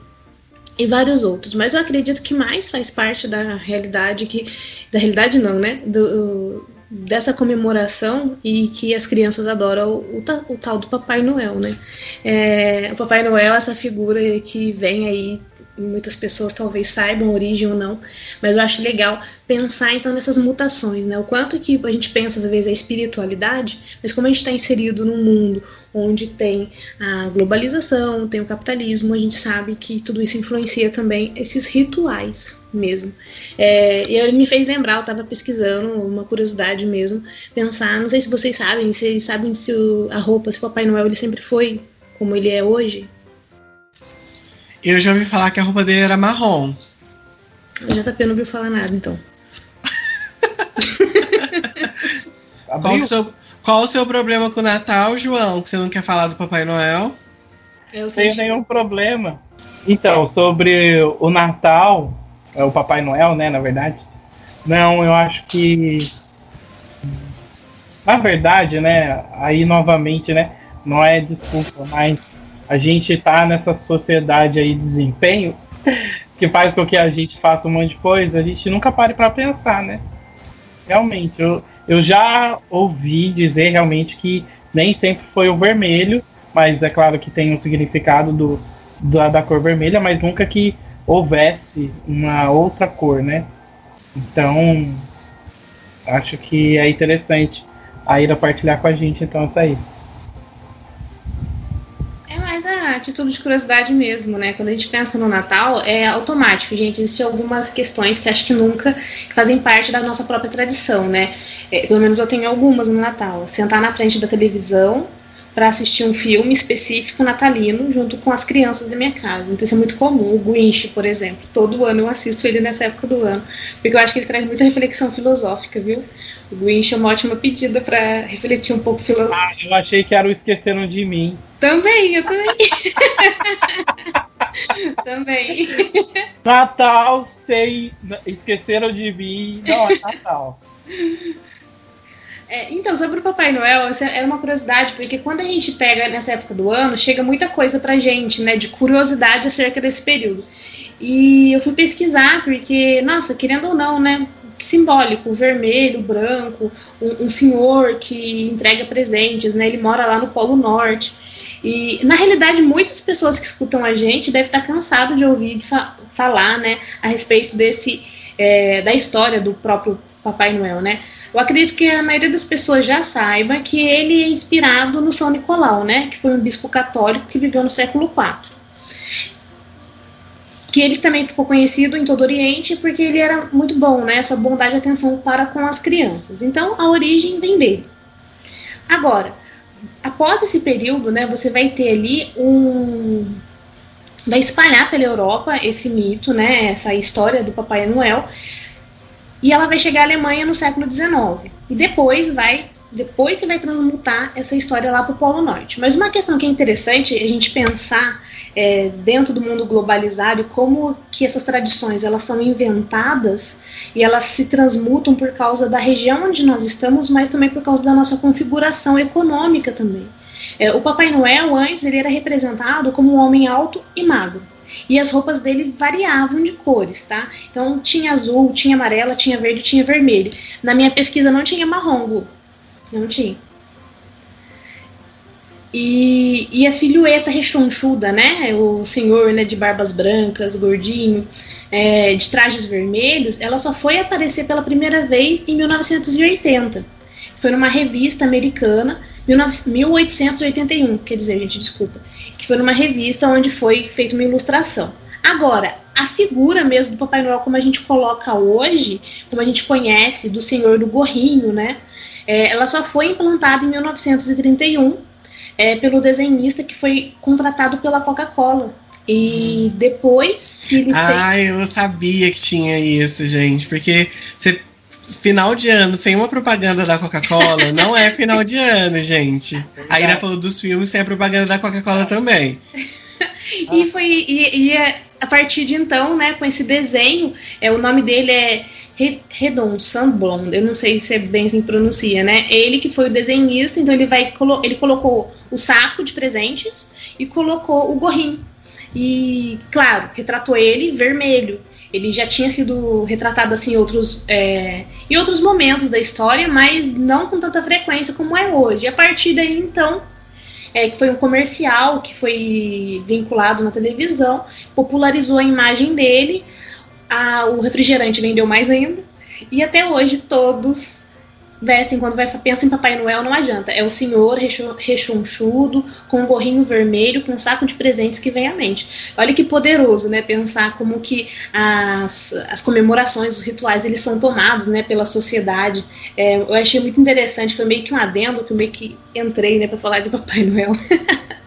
e vários outros. Mas eu acredito que mais faz parte da realidade que da realidade não, né? Do, dessa comemoração e que as crianças adoram o, o, o tal do Papai Noel, né? É, o Papai Noel é essa figura que vem aí muitas pessoas talvez saibam origem ou não, mas eu acho legal pensar então nessas mutações, né? O quanto que a gente pensa às vezes a espiritualidade, mas como a gente está inserido num mundo onde tem a globalização, tem o capitalismo, a gente sabe que tudo isso influencia também esses rituais mesmo. É, e ele me fez lembrar, eu estava pesquisando, uma curiosidade mesmo, pensar, não sei se vocês sabem, se sabem se o, a roupa, se o Papai Noel ele sempre foi como ele é hoje, eu já ouvi falar que a roupa dele era marrom. O JP não ouviu falar nada, então. [laughs] qual, o seu, qual o seu problema com o Natal, João? Que você não quer falar do Papai Noel? Eu Sem nenhum problema. Então, sobre o Natal, é o Papai Noel, né, na verdade. Não, eu acho que. Na verdade, né, aí novamente, né, não é desculpa, mas a gente tá nessa sociedade aí de desempenho [laughs] que faz com que a gente faça um monte de coisa, a gente nunca pare para pensar, né? Realmente, eu, eu já ouvi dizer realmente que nem sempre foi o vermelho, mas é claro que tem um significado do, da, da cor vermelha, mas nunca que houvesse uma outra cor, né? Então, acho que é interessante a Ira partilhar com a gente então isso aí a título de curiosidade mesmo, né? Quando a gente pensa no Natal, é automático, gente. Existem algumas questões que acho que nunca que fazem parte da nossa própria tradição, né? É, pelo menos eu tenho algumas no Natal. Sentar na frente da televisão para assistir um filme específico natalino junto com as crianças da minha casa. Então isso é muito comum. O Grinch, por exemplo. Todo ano eu assisto ele nessa época do ano, porque eu acho que ele traz muita reflexão filosófica, viu? O Grinch é uma ótima pedida para refletir um pouco filosófico. Ah, eu achei que era o Esqueceram de Mim. Também, eu também. [laughs] também. Natal, sei. Esqueceram de mim. Não, é Natal. [laughs] É, então, sobre o Papai Noel, é uma curiosidade, porque quando a gente pega nessa época do ano, chega muita coisa pra gente, né, de curiosidade acerca desse período. E eu fui pesquisar, porque, nossa, querendo ou não, né, simbólico, vermelho, branco, um, um senhor que entrega presentes, né, ele mora lá no Polo Norte. E, na realidade, muitas pessoas que escutam a gente devem estar cansado de ouvir de fa falar, né, a respeito desse, é, da história do próprio Papai Noel, né? Eu acredito que a maioria das pessoas já saiba que ele é inspirado no São Nicolau, né? Que foi um bispo católico que viveu no século IV. Que ele também ficou conhecido em todo o Oriente porque ele era muito bom, né? Sua bondade e atenção para com as crianças. Então, a origem vem dele. Agora, após esse período, né, você vai ter ali um vai espalhar pela Europa esse mito, né, essa história do Papai Noel, e ela vai chegar à Alemanha no século XIX. E depois vai depois que vai transmutar essa história lá para o Polo Norte. Mas uma questão que é interessante a gente pensar é, dentro do mundo globalizado como que essas tradições elas são inventadas e elas se transmutam por causa da região onde nós estamos, mas também por causa da nossa configuração econômica também. É, o Papai Noel antes ele era representado como um homem alto e magro. E as roupas dele variavam de cores, tá? Então tinha azul, tinha amarela, tinha verde, tinha vermelho. Na minha pesquisa não tinha marrom, não tinha. E, e a silhueta rechonchuda, né? O senhor né, de barbas brancas, gordinho, é, de trajes vermelhos, ela só foi aparecer pela primeira vez em 1980. Foi numa revista americana, 1881, quer dizer, gente, desculpa. Que foi numa revista onde foi feita uma ilustração. Agora, a figura mesmo do Papai Noel, como a gente coloca hoje, como a gente conhece, do Senhor do Gorrinho, né? É, ela só foi implantada em 1931 é, pelo desenhista que foi contratado pela Coca-Cola. E depois que ele Ah, fez... eu sabia que tinha isso, gente. Porque você final de ano sem uma propaganda da Coca-Cola não é final de ano, gente. A Ira falou dos filmes sem a propaganda da Coca-Cola também. [laughs] e foi e, e, é, a partir de então, né, com esse desenho, é, o nome dele é Redon Sandblom, eu não sei se é bem assim pronuncia, né? É ele que foi o desenhista, então ele vai ele colocou o saco de presentes e colocou o gorrinho. E, claro, retratou ele vermelho. Ele já tinha sido retratado assim outros, é, em outros momentos da história, mas não com tanta frequência como é hoje. A partir daí, então, é, que foi um comercial que foi vinculado na televisão, popularizou a imagem dele, a, o refrigerante vendeu mais ainda, e até hoje todos vestem quando vai pensa em Papai Noel, não adianta. É o senhor rechonchudo, com um gorrinho vermelho, com um saco de presentes que vem à mente. Olha que poderoso, né? Pensar como que as, as comemorações, os rituais, eles são tomados, né, pela sociedade. É, eu achei muito interessante, foi meio que um adendo que eu meio que entrei, né, para falar de Papai Noel. [laughs]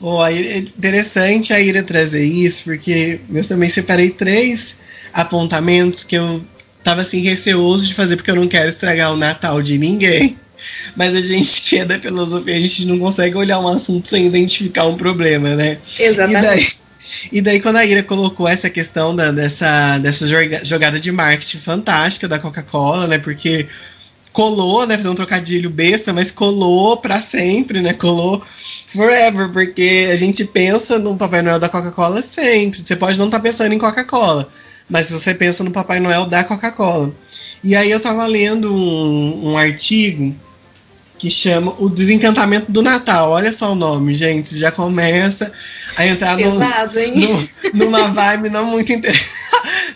Oh, é interessante a Ira trazer isso, porque eu também separei três apontamentos que eu tava assim receoso de fazer porque eu não quero estragar o Natal de ninguém. Mas a gente que é da filosofia, a gente não consegue olhar um assunto sem identificar um problema, né? Exatamente. E daí, e daí quando a Ira colocou essa questão da, dessa, dessa jogada de marketing fantástica da Coca-Cola, né? Porque colou, né? Fazer um trocadilho besta, mas colou para sempre, né? Colou forever, porque a gente pensa no Papai Noel da Coca-Cola sempre. Você pode não estar tá pensando em Coca-Cola, mas você pensa no Papai Noel da Coca-Cola. E aí eu tava lendo um, um artigo que chama O Desencantamento do Natal. Olha só o nome, gente. Já começa a entrar no, no, numa vibe não muito, inter... [laughs]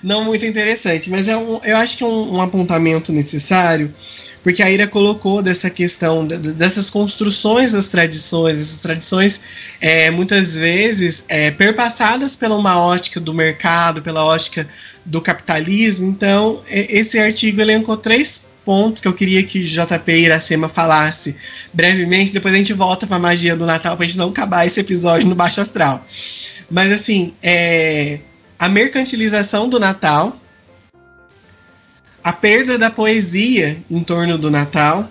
não muito interessante. Mas é um, eu acho que é um, um apontamento necessário porque a Ira colocou dessa questão, dessas construções das tradições, essas tradições é, muitas vezes é, perpassadas pela uma ótica do mercado, pela ótica do capitalismo. Então, esse artigo elencou três pontos que eu queria que JP Iracema falasse brevemente. Depois a gente volta para a magia do Natal para a gente não acabar esse episódio no Baixo Astral. Mas assim, é, a mercantilização do Natal. A perda da poesia em torno do Natal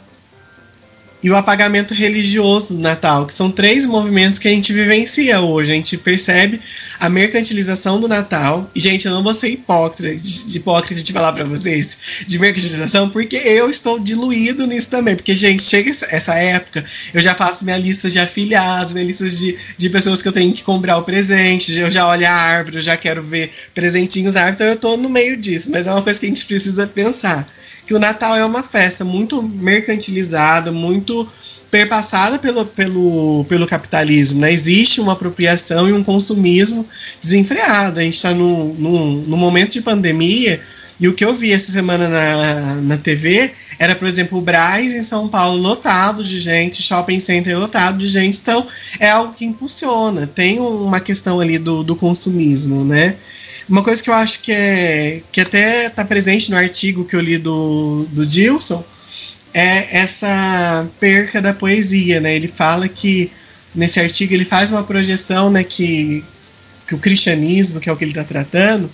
e o apagamento religioso do Natal, que são três movimentos que a gente vivencia hoje. A gente percebe a mercantilização do Natal. E, gente, eu não vou ser hipócrita de, hipócrita de falar para vocês de mercantilização, porque eu estou diluído nisso também. Porque, gente, chega essa época, eu já faço minha lista de afiliados, minha lista de, de pessoas que eu tenho que comprar o presente, eu já olho a árvore, eu já quero ver presentinhos na árvore, então eu estou no meio disso. Mas é uma coisa que a gente precisa pensar que o Natal é uma festa muito mercantilizada, muito perpassada pelo, pelo, pelo capitalismo. Né? Existe uma apropriação e um consumismo desenfreado. A gente está num, num momento de pandemia. E o que eu vi essa semana na, na TV era, por exemplo, o Braz em São Paulo lotado de gente, shopping center lotado de gente. Então, é algo que impulsiona. Tem uma questão ali do, do consumismo, né? Uma coisa que eu acho que é que até está presente no artigo que eu li do, do Dilson é essa perca da poesia, né? Ele fala que nesse artigo ele faz uma projeção, né, que, que o cristianismo, que é o que ele está tratando,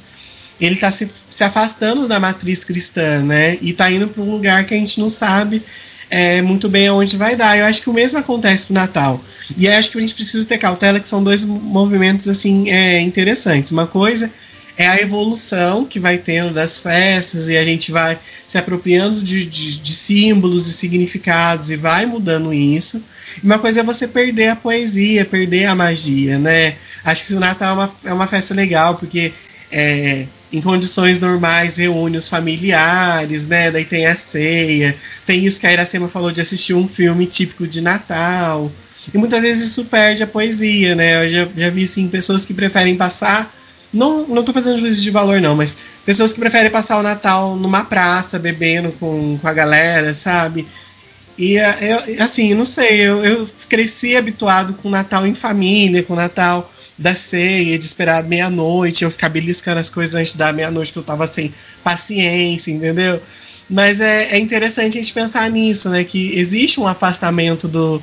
ele está se, se afastando da matriz cristã, né? E está indo para um lugar que a gente não sabe é, muito bem aonde vai dar. Eu acho que o mesmo acontece no Natal. E acho que a gente precisa ter cautela que são dois movimentos assim é, interessantes. Uma coisa é a evolução que vai tendo das festas e a gente vai se apropriando de, de, de símbolos e significados e vai mudando isso. Uma coisa é você perder a poesia, perder a magia, né? Acho que o Natal é uma, é uma festa legal, porque é, em condições normais reúne os familiares, né? Daí tem a ceia, tem isso que a Iracema falou de assistir um filme típico de Natal. E muitas vezes isso perde a poesia, né? Eu já, já vi assim, pessoas que preferem passar não, não tô fazendo juízo de valor, não, mas pessoas que preferem passar o Natal numa praça, bebendo com, com a galera, sabe? E é, eu, assim, não sei, eu, eu cresci habituado com o Natal em família, com o Natal da ceia, de esperar meia-noite, eu ficar beliscando as coisas antes da meia-noite, que eu tava sem paciência, entendeu? Mas é, é interessante a gente pensar nisso, né? Que existe um afastamento do.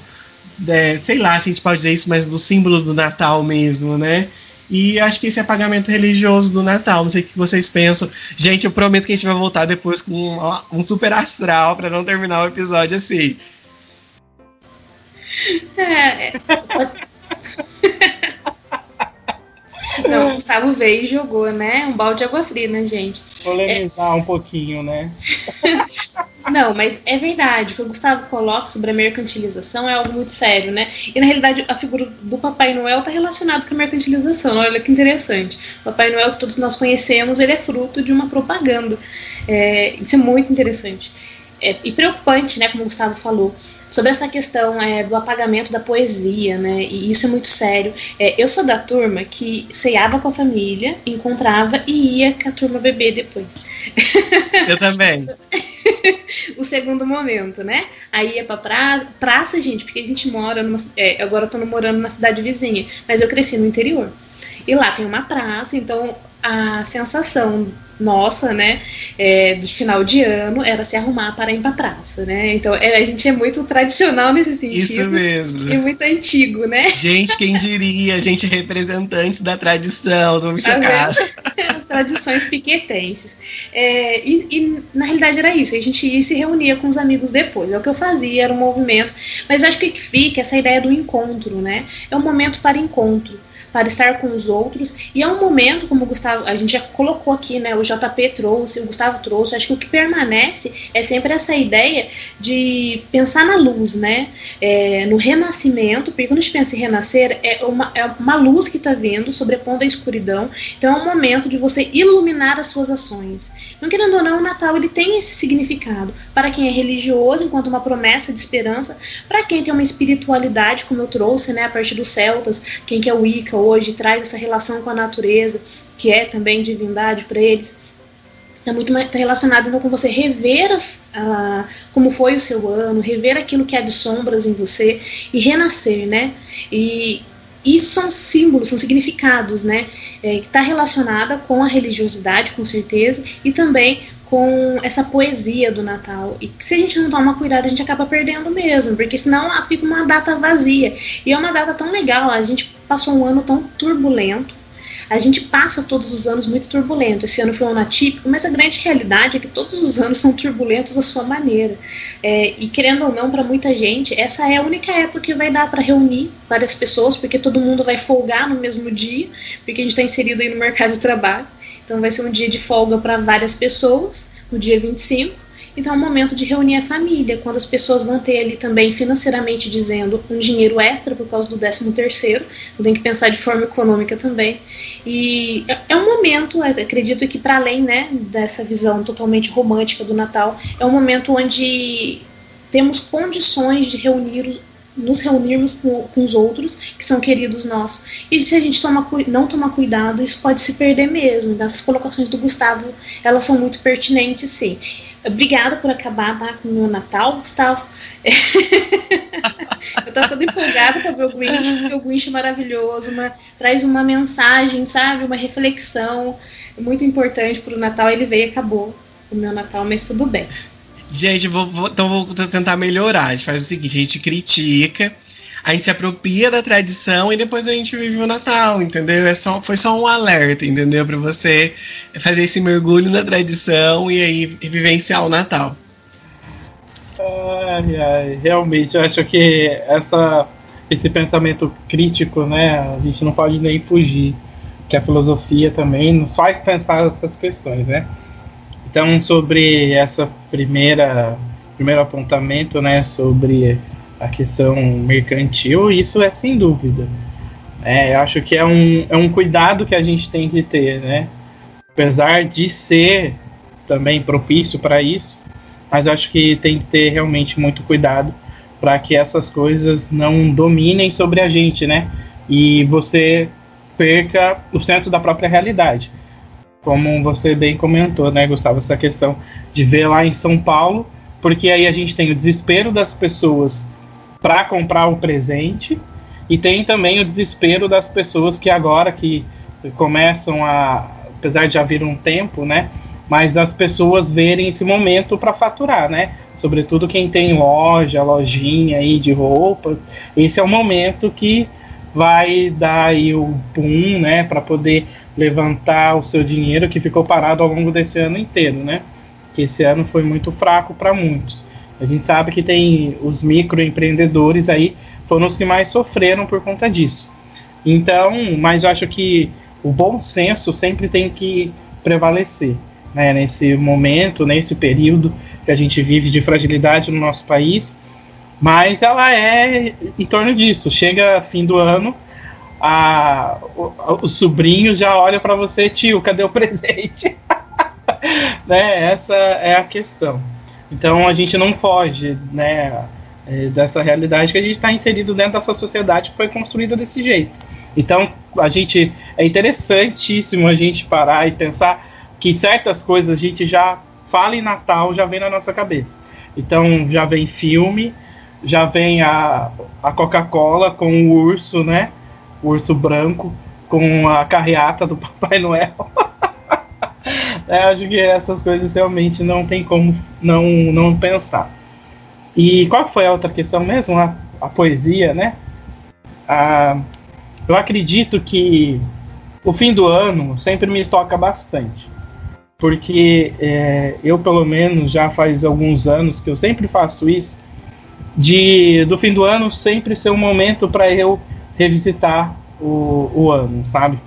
É, sei lá se a gente pode dizer isso, mas do símbolo do Natal mesmo, né? E acho que esse apagamento religioso do Natal. Não sei o que vocês pensam. Gente, eu prometo que a gente vai voltar depois com um, um super astral para não terminar o episódio assim. É. Não, o Gustavo veio e jogou, né? Um balde de água fria, né, gente? Polemizar é... um pouquinho, né? [laughs] Não, mas é verdade. O que o Gustavo coloca sobre a mercantilização é algo muito sério, né? E na realidade a figura do Papai Noel está relacionada com a mercantilização. Olha que interessante. O Papai Noel que todos nós conhecemos, ele é fruto de uma propaganda. É, isso é muito interessante. É, e preocupante, né, como o Gustavo falou sobre essa questão é, do apagamento da poesia, né? E isso é muito sério. É, eu sou da turma que ceava com a família, encontrava e ia com a turma beber depois. [laughs] Eu também. o segundo momento, né? Aí ia pra praça, praça, gente, porque a gente mora numa. É, agora eu tô morando na cidade vizinha, mas eu cresci no interior. E lá tem uma praça, então a sensação nossa, né, é, do final de ano era se arrumar para ir para praça, né? Então é, a gente é muito tradicional nesse sentido. Isso mesmo. E muito antigo, né? Gente, quem diria? Gente representantes da tradição, não me chocar. Tá [laughs] Tradições piquetenses. É, e, e, na realidade era isso. A gente ia e se reunia com os amigos depois. É o que eu fazia, era um movimento. Mas acho que fica essa ideia do encontro, né? É um momento para encontro para estar com os outros. E é um momento, como o Gustavo, a gente já colocou aqui, né? O JP trouxe, o Gustavo trouxe. Acho que o que permanece é sempre essa ideia de pensar na luz, né? É, no renascimento, porque quando a gente pensa em renascer, é uma, é uma luz que está vindo, sobrepondo a escuridão. Então é um momento de você iluminar as suas ações. Não querendo ou não, o Natal ele tem esse significado. Para quem é religioso, enquanto uma promessa de esperança, para quem tem uma espiritualidade, como eu trouxe, né? A partir dos celtas, quem quer é o Wicca, hoje, traz essa relação com a natureza, que é também divindade para eles. Está muito tá relacionado então, com você rever as, uh, como foi o seu ano, rever aquilo que há de sombras em você e renascer, né? E isso são símbolos, são significados, né? É, que está relacionada com a religiosidade, com certeza, e também com essa poesia do Natal. E se a gente não toma cuidado, a gente acaba perdendo mesmo, porque senão fica uma data vazia. E é uma data tão legal, a gente passou um ano tão turbulento. A gente passa todos os anos muito turbulento. Esse ano foi um ano atípico, mas a grande realidade é que todos os anos são turbulentos à sua maneira. É, e querendo ou não, para muita gente, essa é a única época que vai dar para reunir várias pessoas, porque todo mundo vai folgar no mesmo dia, porque a gente está inserido aí no mercado de trabalho. Então vai ser um dia de folga para várias pessoas, no dia 25. Então é um momento de reunir a família, quando as pessoas vão ter ali também financeiramente dizendo um dinheiro extra por causa do 13 terceiro, tem que pensar de forma econômica também. E é, é um momento, acredito que para além né, dessa visão totalmente romântica do Natal, é um momento onde temos condições de reunir nos reunirmos com, os outros que são queridos nossos. E se a gente toma, não tomar cuidado, isso pode se perder mesmo. Essas colocações do Gustavo, elas são muito pertinentes, sim. Obrigada por acabar tá, com o meu Natal, Gustavo. [laughs] eu tô toda empolgada para ver o Grinch, porque o Grinch é maravilhoso, uma, traz uma mensagem, sabe? Uma reflexão muito importante para o Natal. Ele veio e acabou o meu Natal, mas tudo bem. Gente, vou, vou, então vou tentar melhorar. A gente faz o seguinte: a gente critica, a gente se apropria da tradição e depois a gente vive o Natal, entendeu? É só, foi só um alerta, entendeu? Para você fazer esse mergulho na tradição e aí vivenciar o Natal. Ai, ai, realmente, eu acho que essa, esse pensamento crítico, né, a gente não pode nem fugir, que a filosofia também nos faz pensar essas questões, né? Então, sobre essa primeira primeiro apontamento, né, sobre a questão mercantil, isso é sem dúvida. É, eu acho que é um, é um cuidado que a gente tem que ter, né? Apesar de ser também propício para isso, mas acho que tem que ter realmente muito cuidado para que essas coisas não dominem sobre a gente, né? E você perca o senso da própria realidade como você bem comentou, né, Gustavo, essa questão de ver lá em São Paulo, porque aí a gente tem o desespero das pessoas para comprar o presente e tem também o desespero das pessoas que agora que começam a, apesar de já vir um tempo, né, mas as pessoas verem esse momento para faturar, né? Sobretudo quem tem loja, lojinha aí de roupas, esse é o momento que vai dar aí o boom, né, para poder levantar o seu dinheiro que ficou parado ao longo desse ano inteiro, né? Que esse ano foi muito fraco para muitos. A gente sabe que tem os microempreendedores aí foram os que mais sofreram por conta disso. Então, mas eu acho que o bom senso sempre tem que prevalecer. Né, nesse momento, nesse período que a gente vive de fragilidade no nosso país, mas ela é em torno disso. Chega fim do ano, a, os sobrinhos já olham para você, tio, cadê o [laughs] presente? [laughs] né, essa é a questão. Então a gente não foge, né, é, dessa realidade que a gente está inserido dentro dessa sociedade que foi construída desse jeito. Então a gente é interessantíssimo a gente parar e pensar que certas coisas a gente já fala em Natal, já vem na nossa cabeça. Então já vem filme, já vem a, a Coca-Cola com o urso, né? O urso branco, com a carreata do [laughs] Papai Noel. É, acho que essas coisas realmente não tem como não, não pensar. E qual foi a outra questão mesmo? A, a poesia, né? Ah, eu acredito que o fim do ano sempre me toca bastante porque é, eu pelo menos já faz alguns anos que eu sempre faço isso, de do fim do ano sempre ser um momento para eu revisitar o, o ano, sabe?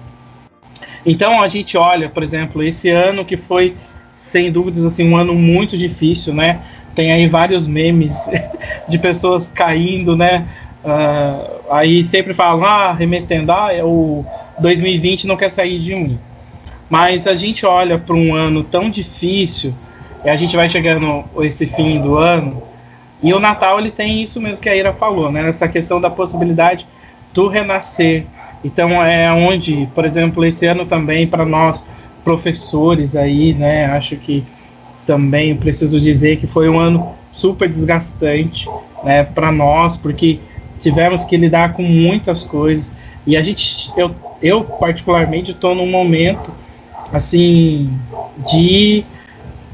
Então a gente olha, por exemplo, esse ano que foi sem dúvidas assim um ano muito difícil, né? Tem aí vários memes [laughs] de pessoas caindo, né? Uh, aí sempre falam, ah, remetendo, ah, o 2020 não quer sair de mim. Mas a gente olha para um ano tão difícil, e a gente vai chegando esse fim do ano, e o Natal ele tem isso mesmo que a Ira falou, né? Essa questão da possibilidade do renascer. Então é onde, por exemplo, esse ano também para nós professores aí, né? Acho que também preciso dizer que foi um ano super desgastante, né, para nós, porque tivemos que lidar com muitas coisas e a gente, eu, eu particularmente estou num momento assim, de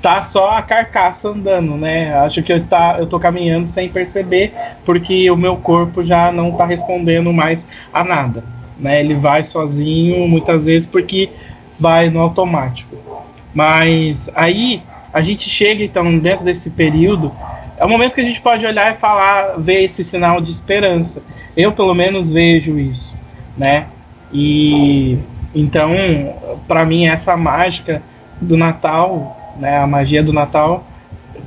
tá só a carcaça andando, né? Acho que eu, tá, eu tô caminhando sem perceber, porque o meu corpo já não tá respondendo mais a nada, né? Ele vai sozinho muitas vezes porque vai no automático. Mas aí a gente chega então dentro desse período, é o momento que a gente pode olhar e falar, ver esse sinal de esperança. Eu pelo menos vejo isso, né? E então, para mim, essa mágica do Natal, né, a magia do Natal,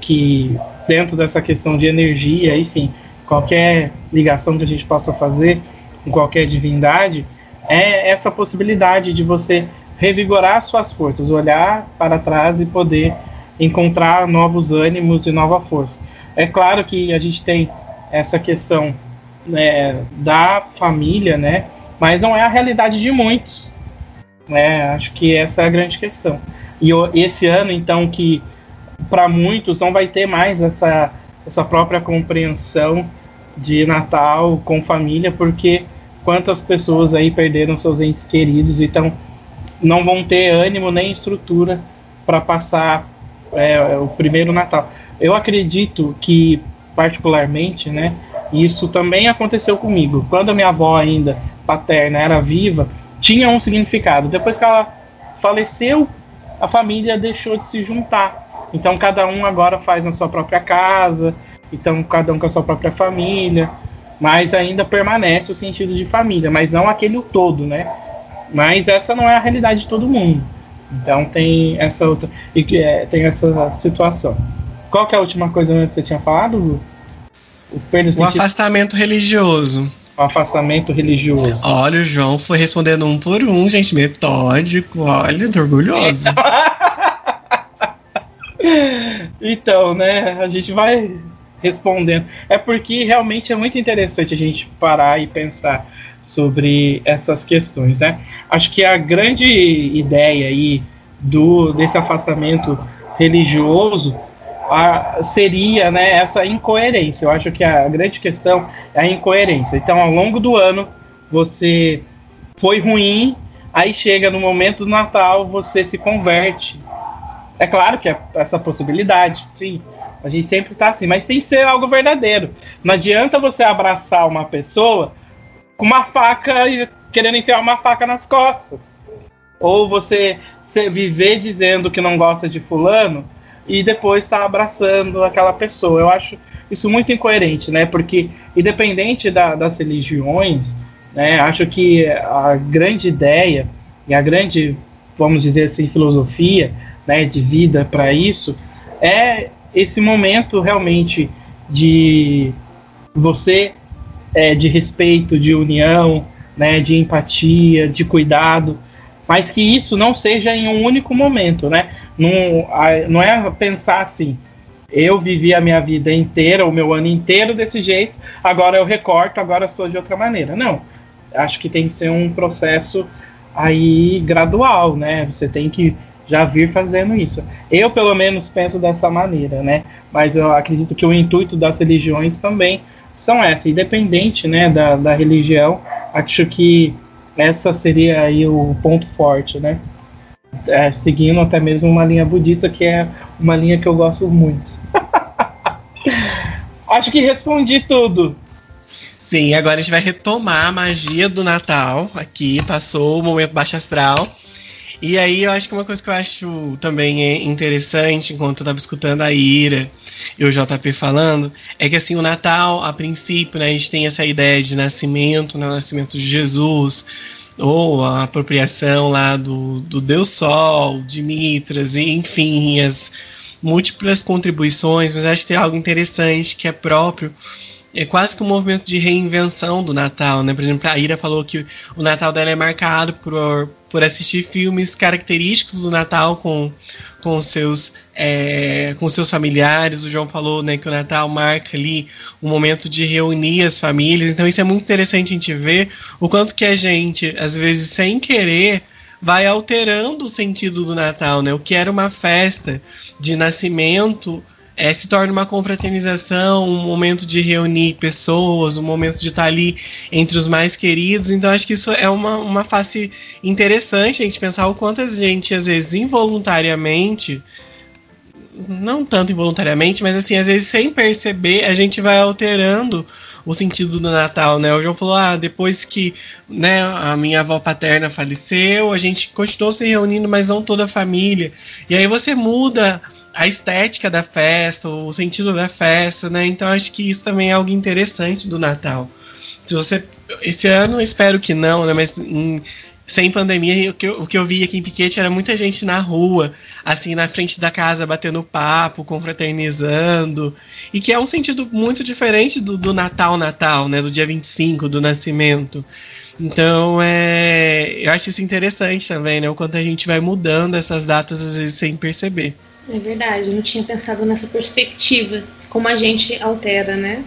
que dentro dessa questão de energia, enfim, qualquer ligação que a gente possa fazer com qualquer divindade, é essa possibilidade de você revigorar suas forças, olhar para trás e poder encontrar novos ânimos e nova força. É claro que a gente tem essa questão né, da família, né, mas não é a realidade de muitos. Né? Acho que essa é a grande questão. E esse ano, então, que para muitos não vai ter mais essa, essa própria compreensão de Natal com família, porque quantas pessoas aí perderam seus entes queridos, então não vão ter ânimo nem estrutura para passar é, o primeiro Natal. Eu acredito que, particularmente, né, isso também aconteceu comigo. Quando a minha avó ainda paterna era viva, tinha um significado. Depois que ela faleceu, a família deixou de se juntar. Então cada um agora faz na sua própria casa, então cada um com a sua própria família, mas ainda permanece o sentido de família, mas não aquele todo, né? Mas essa não é a realidade de todo mundo. Então tem essa outra e é, tem essa situação. Qual que é a última coisa que você tinha falado? O, o afastamento religioso o afastamento religioso? Olha, o João foi respondendo um por um, gente, metódico. Olha, tô orgulhoso. [laughs] então, né, a gente vai respondendo. É porque realmente é muito interessante a gente parar e pensar sobre essas questões, né? Acho que a grande ideia aí do desse afastamento religioso a, seria né, essa incoerência. Eu acho que a grande questão é a incoerência. Então, ao longo do ano, você foi ruim, aí chega no momento do Natal, você se converte. É claro que é essa possibilidade, sim. A gente sempre está assim, mas tem que ser algo verdadeiro. Não adianta você abraçar uma pessoa com uma faca e querendo enfiar uma faca nas costas. Ou você viver dizendo que não gosta de fulano e depois está abraçando aquela pessoa. Eu acho isso muito incoerente, né? Porque, independente da, das religiões, né, acho que a grande ideia e a grande, vamos dizer assim, filosofia né, de vida para isso é esse momento realmente de você é, de respeito, de união, né, de empatia, de cuidado, mas que isso não seja em um único momento, né? Não, não é pensar assim, eu vivi a minha vida inteira, o meu ano inteiro desse jeito, agora eu recorto, agora sou de outra maneira. Não. Acho que tem que ser um processo aí gradual, né? Você tem que já vir fazendo isso. Eu, pelo menos, penso dessa maneira, né? Mas eu acredito que o intuito das religiões também são essa, independente né, da, da religião, acho que essa seria aí o ponto forte, né? É, seguindo até mesmo uma linha budista, que é uma linha que eu gosto muito. [laughs] acho que respondi tudo. Sim, agora a gente vai retomar a magia do Natal aqui, passou o momento baixo astral. E aí eu acho que uma coisa que eu acho também é interessante, enquanto eu tava escutando a Ira e o JP falando, é que assim, o Natal, a princípio, né, a gente tem essa ideia de nascimento, né, o nascimento de Jesus, ou a apropriação lá do, do Deus Sol, de Mitras, e enfim, as múltiplas contribuições, mas acho que tem algo interessante que é próprio é quase que um movimento de reinvenção do Natal, né? Por exemplo, a Ira falou que o Natal dela é marcado por, por assistir filmes característicos do Natal com, com, seus, é, com seus familiares. O João falou né, que o Natal marca ali um momento de reunir as famílias. Então isso é muito interessante a gente ver o quanto que a gente, às vezes, sem querer, vai alterando o sentido do Natal, né? O que era uma festa de nascimento é, se torna uma confraternização, um momento de reunir pessoas, um momento de estar ali entre os mais queridos. Então, acho que isso é uma, uma face interessante a gente pensar o quanto a gente, às vezes, involuntariamente, não tanto involuntariamente, mas assim, às vezes sem perceber, a gente vai alterando o sentido do Natal, né? O João falou, ah, depois que né, a minha avó paterna faleceu, a gente continuou se reunindo, mas não toda a família. E aí você muda a estética da festa, o sentido da festa, né? Então acho que isso também é algo interessante do Natal. Se você esse ano espero que não, né? Mas em, sem pandemia, o que, eu, o que eu vi aqui em Piquete era muita gente na rua, assim, na frente da casa, batendo papo, confraternizando. E que é um sentido muito diferente do, do Natal, Natal, né? Do dia 25, do nascimento. Então, é, eu acho isso interessante também, né? O quanto a gente vai mudando essas datas, às vezes, sem perceber. É verdade, eu não tinha pensado nessa perspectiva, como a gente altera, né?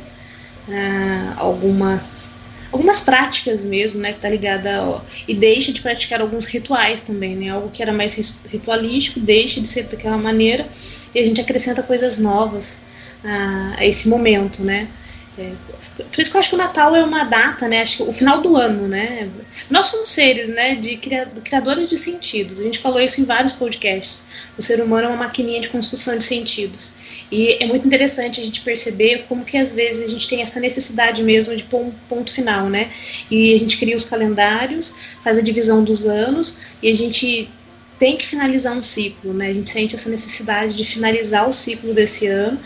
Ah, algumas algumas práticas mesmo, né, que tá ligada ó, e deixa de praticar alguns rituais também, né? Algo que era mais ritualístico deixa de ser daquela maneira e a gente acrescenta coisas novas a, a esse momento, né? É, por isso que eu acho que o Natal é uma data, né? Acho que o final do ano, né? Nós somos seres, né? De criadores de sentidos. A gente falou isso em vários podcasts. O ser humano é uma maquininha de construção de sentidos. E é muito interessante a gente perceber como que às vezes a gente tem essa necessidade mesmo de pôr um ponto final, né? E a gente cria os calendários, faz a divisão dos anos e a gente tem que finalizar um ciclo, né? A gente sente essa necessidade de finalizar o ciclo desse ano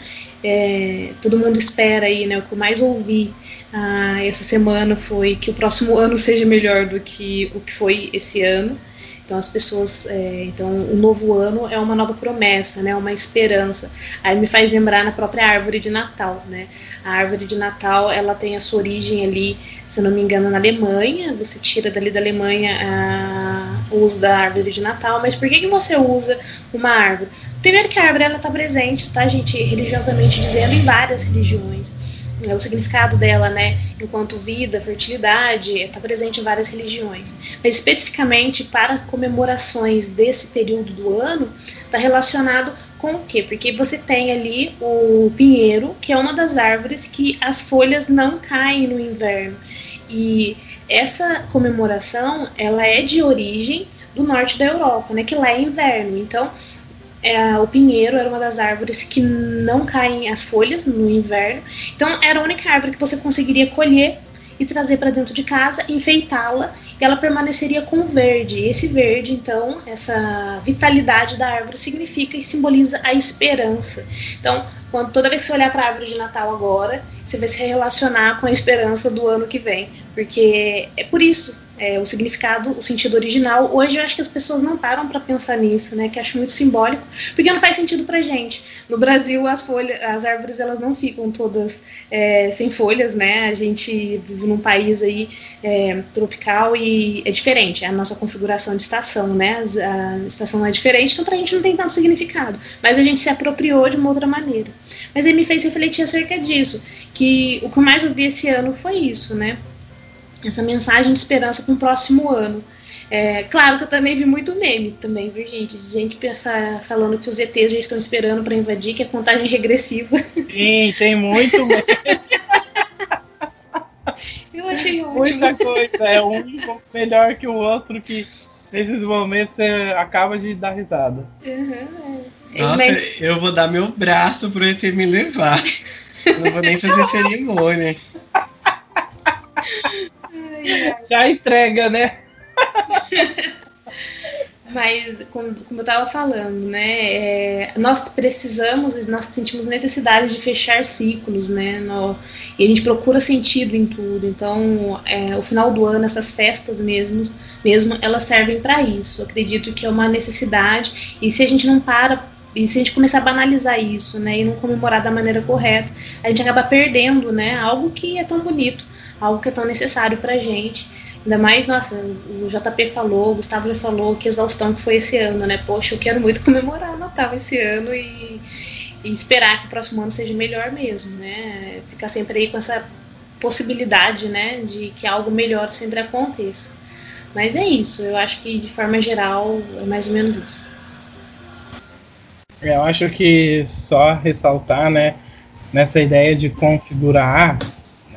é, todo mundo espera aí, né? O que eu mais ouvi ah, essa semana foi que o próximo ano seja melhor do que o que foi esse ano. Então as pessoas, é, então o novo ano é uma nova promessa, né, uma esperança. Aí me faz lembrar na própria árvore de Natal, né? A árvore de Natal ela tem a sua origem ali, se não me engano, na Alemanha. Você tira dali da Alemanha a, o uso da árvore de Natal. Mas por que que você usa uma árvore? Primeiro que a árvore ela está presente, tá, gente, religiosamente dizendo, em várias religiões o significado dela, né, enquanto vida, fertilidade, está presente em várias religiões. Mas especificamente para comemorações desse período do ano, está relacionado com o quê? Porque você tem ali o pinheiro, que é uma das árvores que as folhas não caem no inverno. E essa comemoração, ela é de origem do norte da Europa, né, que lá é inverno. Então, é, o pinheiro era uma das árvores que não caem as folhas no inverno. Então era a única árvore que você conseguiria colher e trazer para dentro de casa, enfeitá-la e ela permaneceria com verde. Esse verde, então, essa vitalidade da árvore significa e simboliza a esperança. Então, quando toda vez que você olhar para a árvore de Natal agora, você vai se relacionar com a esperança do ano que vem, porque é por isso é, o significado, o sentido original. Hoje eu acho que as pessoas não param para pensar nisso, né? Que acho muito simbólico, porque não faz sentido pra gente. No Brasil, as folhas, as árvores, elas não ficam todas é, sem folhas, né? A gente vive num país aí é, tropical e é diferente. A nossa configuração de estação, né? A estação é diferente, então pra gente não tem tanto significado. Mas a gente se apropriou de uma outra maneira. Mas aí me fez refletir acerca disso, que o que eu mais ouvi esse ano foi isso, né? Essa mensagem de esperança para o próximo ano. É, claro que eu também vi muito meme também, viu, gente? Gente falando que os ETs já estão esperando para invadir, que é contagem regressiva. Sim, tem muito meme. eu achei ótimo. Muita coisa, é um melhor que o outro que nesses momentos você acaba de dar risada. Uhum, é. Nossa, Mas... eu vou dar meu braço pro ET me levar. Não vou nem fazer cerimônia. [laughs] Já entrega, né? [laughs] Mas, como, como eu estava falando, né, é, nós precisamos, nós sentimos necessidade de fechar ciclos, né, no, e a gente procura sentido em tudo. Então, é, o final do ano, essas festas mesmo, mesmo elas servem para isso. Eu acredito que é uma necessidade, e se a gente não para e se a gente começar a banalizar isso, né, e não comemorar da maneira correta, a gente acaba perdendo, né, algo que é tão bonito algo que é tão necessário pra gente. Ainda mais, nossa, o JP falou, o Gustavo já falou que exaustão que foi esse ano, né? Poxa, eu quero muito [laughs] comemorar o Natal esse ano e, e esperar que o próximo ano seja melhor mesmo, né? Ficar sempre aí com essa possibilidade, né, de que algo melhor sempre aconteça. Mas é isso, eu acho que de forma geral é mais ou menos isso. Eu acho que só ressaltar, né, nessa ideia de configurar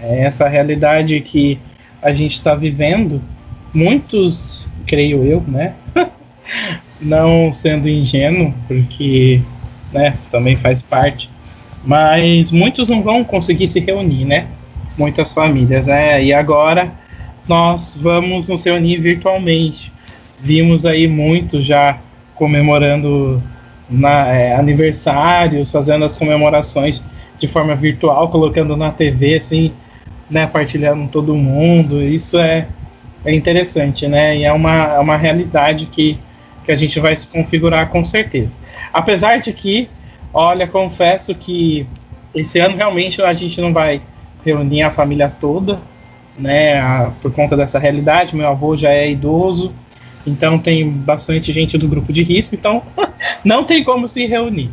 é essa realidade que a gente está vivendo, muitos, creio eu, né? [laughs] não sendo ingênuo, porque né, também faz parte, mas muitos não vão conseguir se reunir, né? Muitas famílias, né? E agora nós vamos nos reunir virtualmente. Vimos aí muitos já comemorando na, é, aniversários, fazendo as comemorações de forma virtual, colocando na TV, assim, né, partilhando todo mundo. Isso é, é interessante, né? E é uma, é uma realidade que, que a gente vai se configurar com certeza. Apesar de que, olha, confesso que esse ano realmente a gente não vai reunir a família toda, né? A, por conta dessa realidade. Meu avô já é idoso, então tem bastante gente do grupo de risco, então [laughs] não tem como se reunir.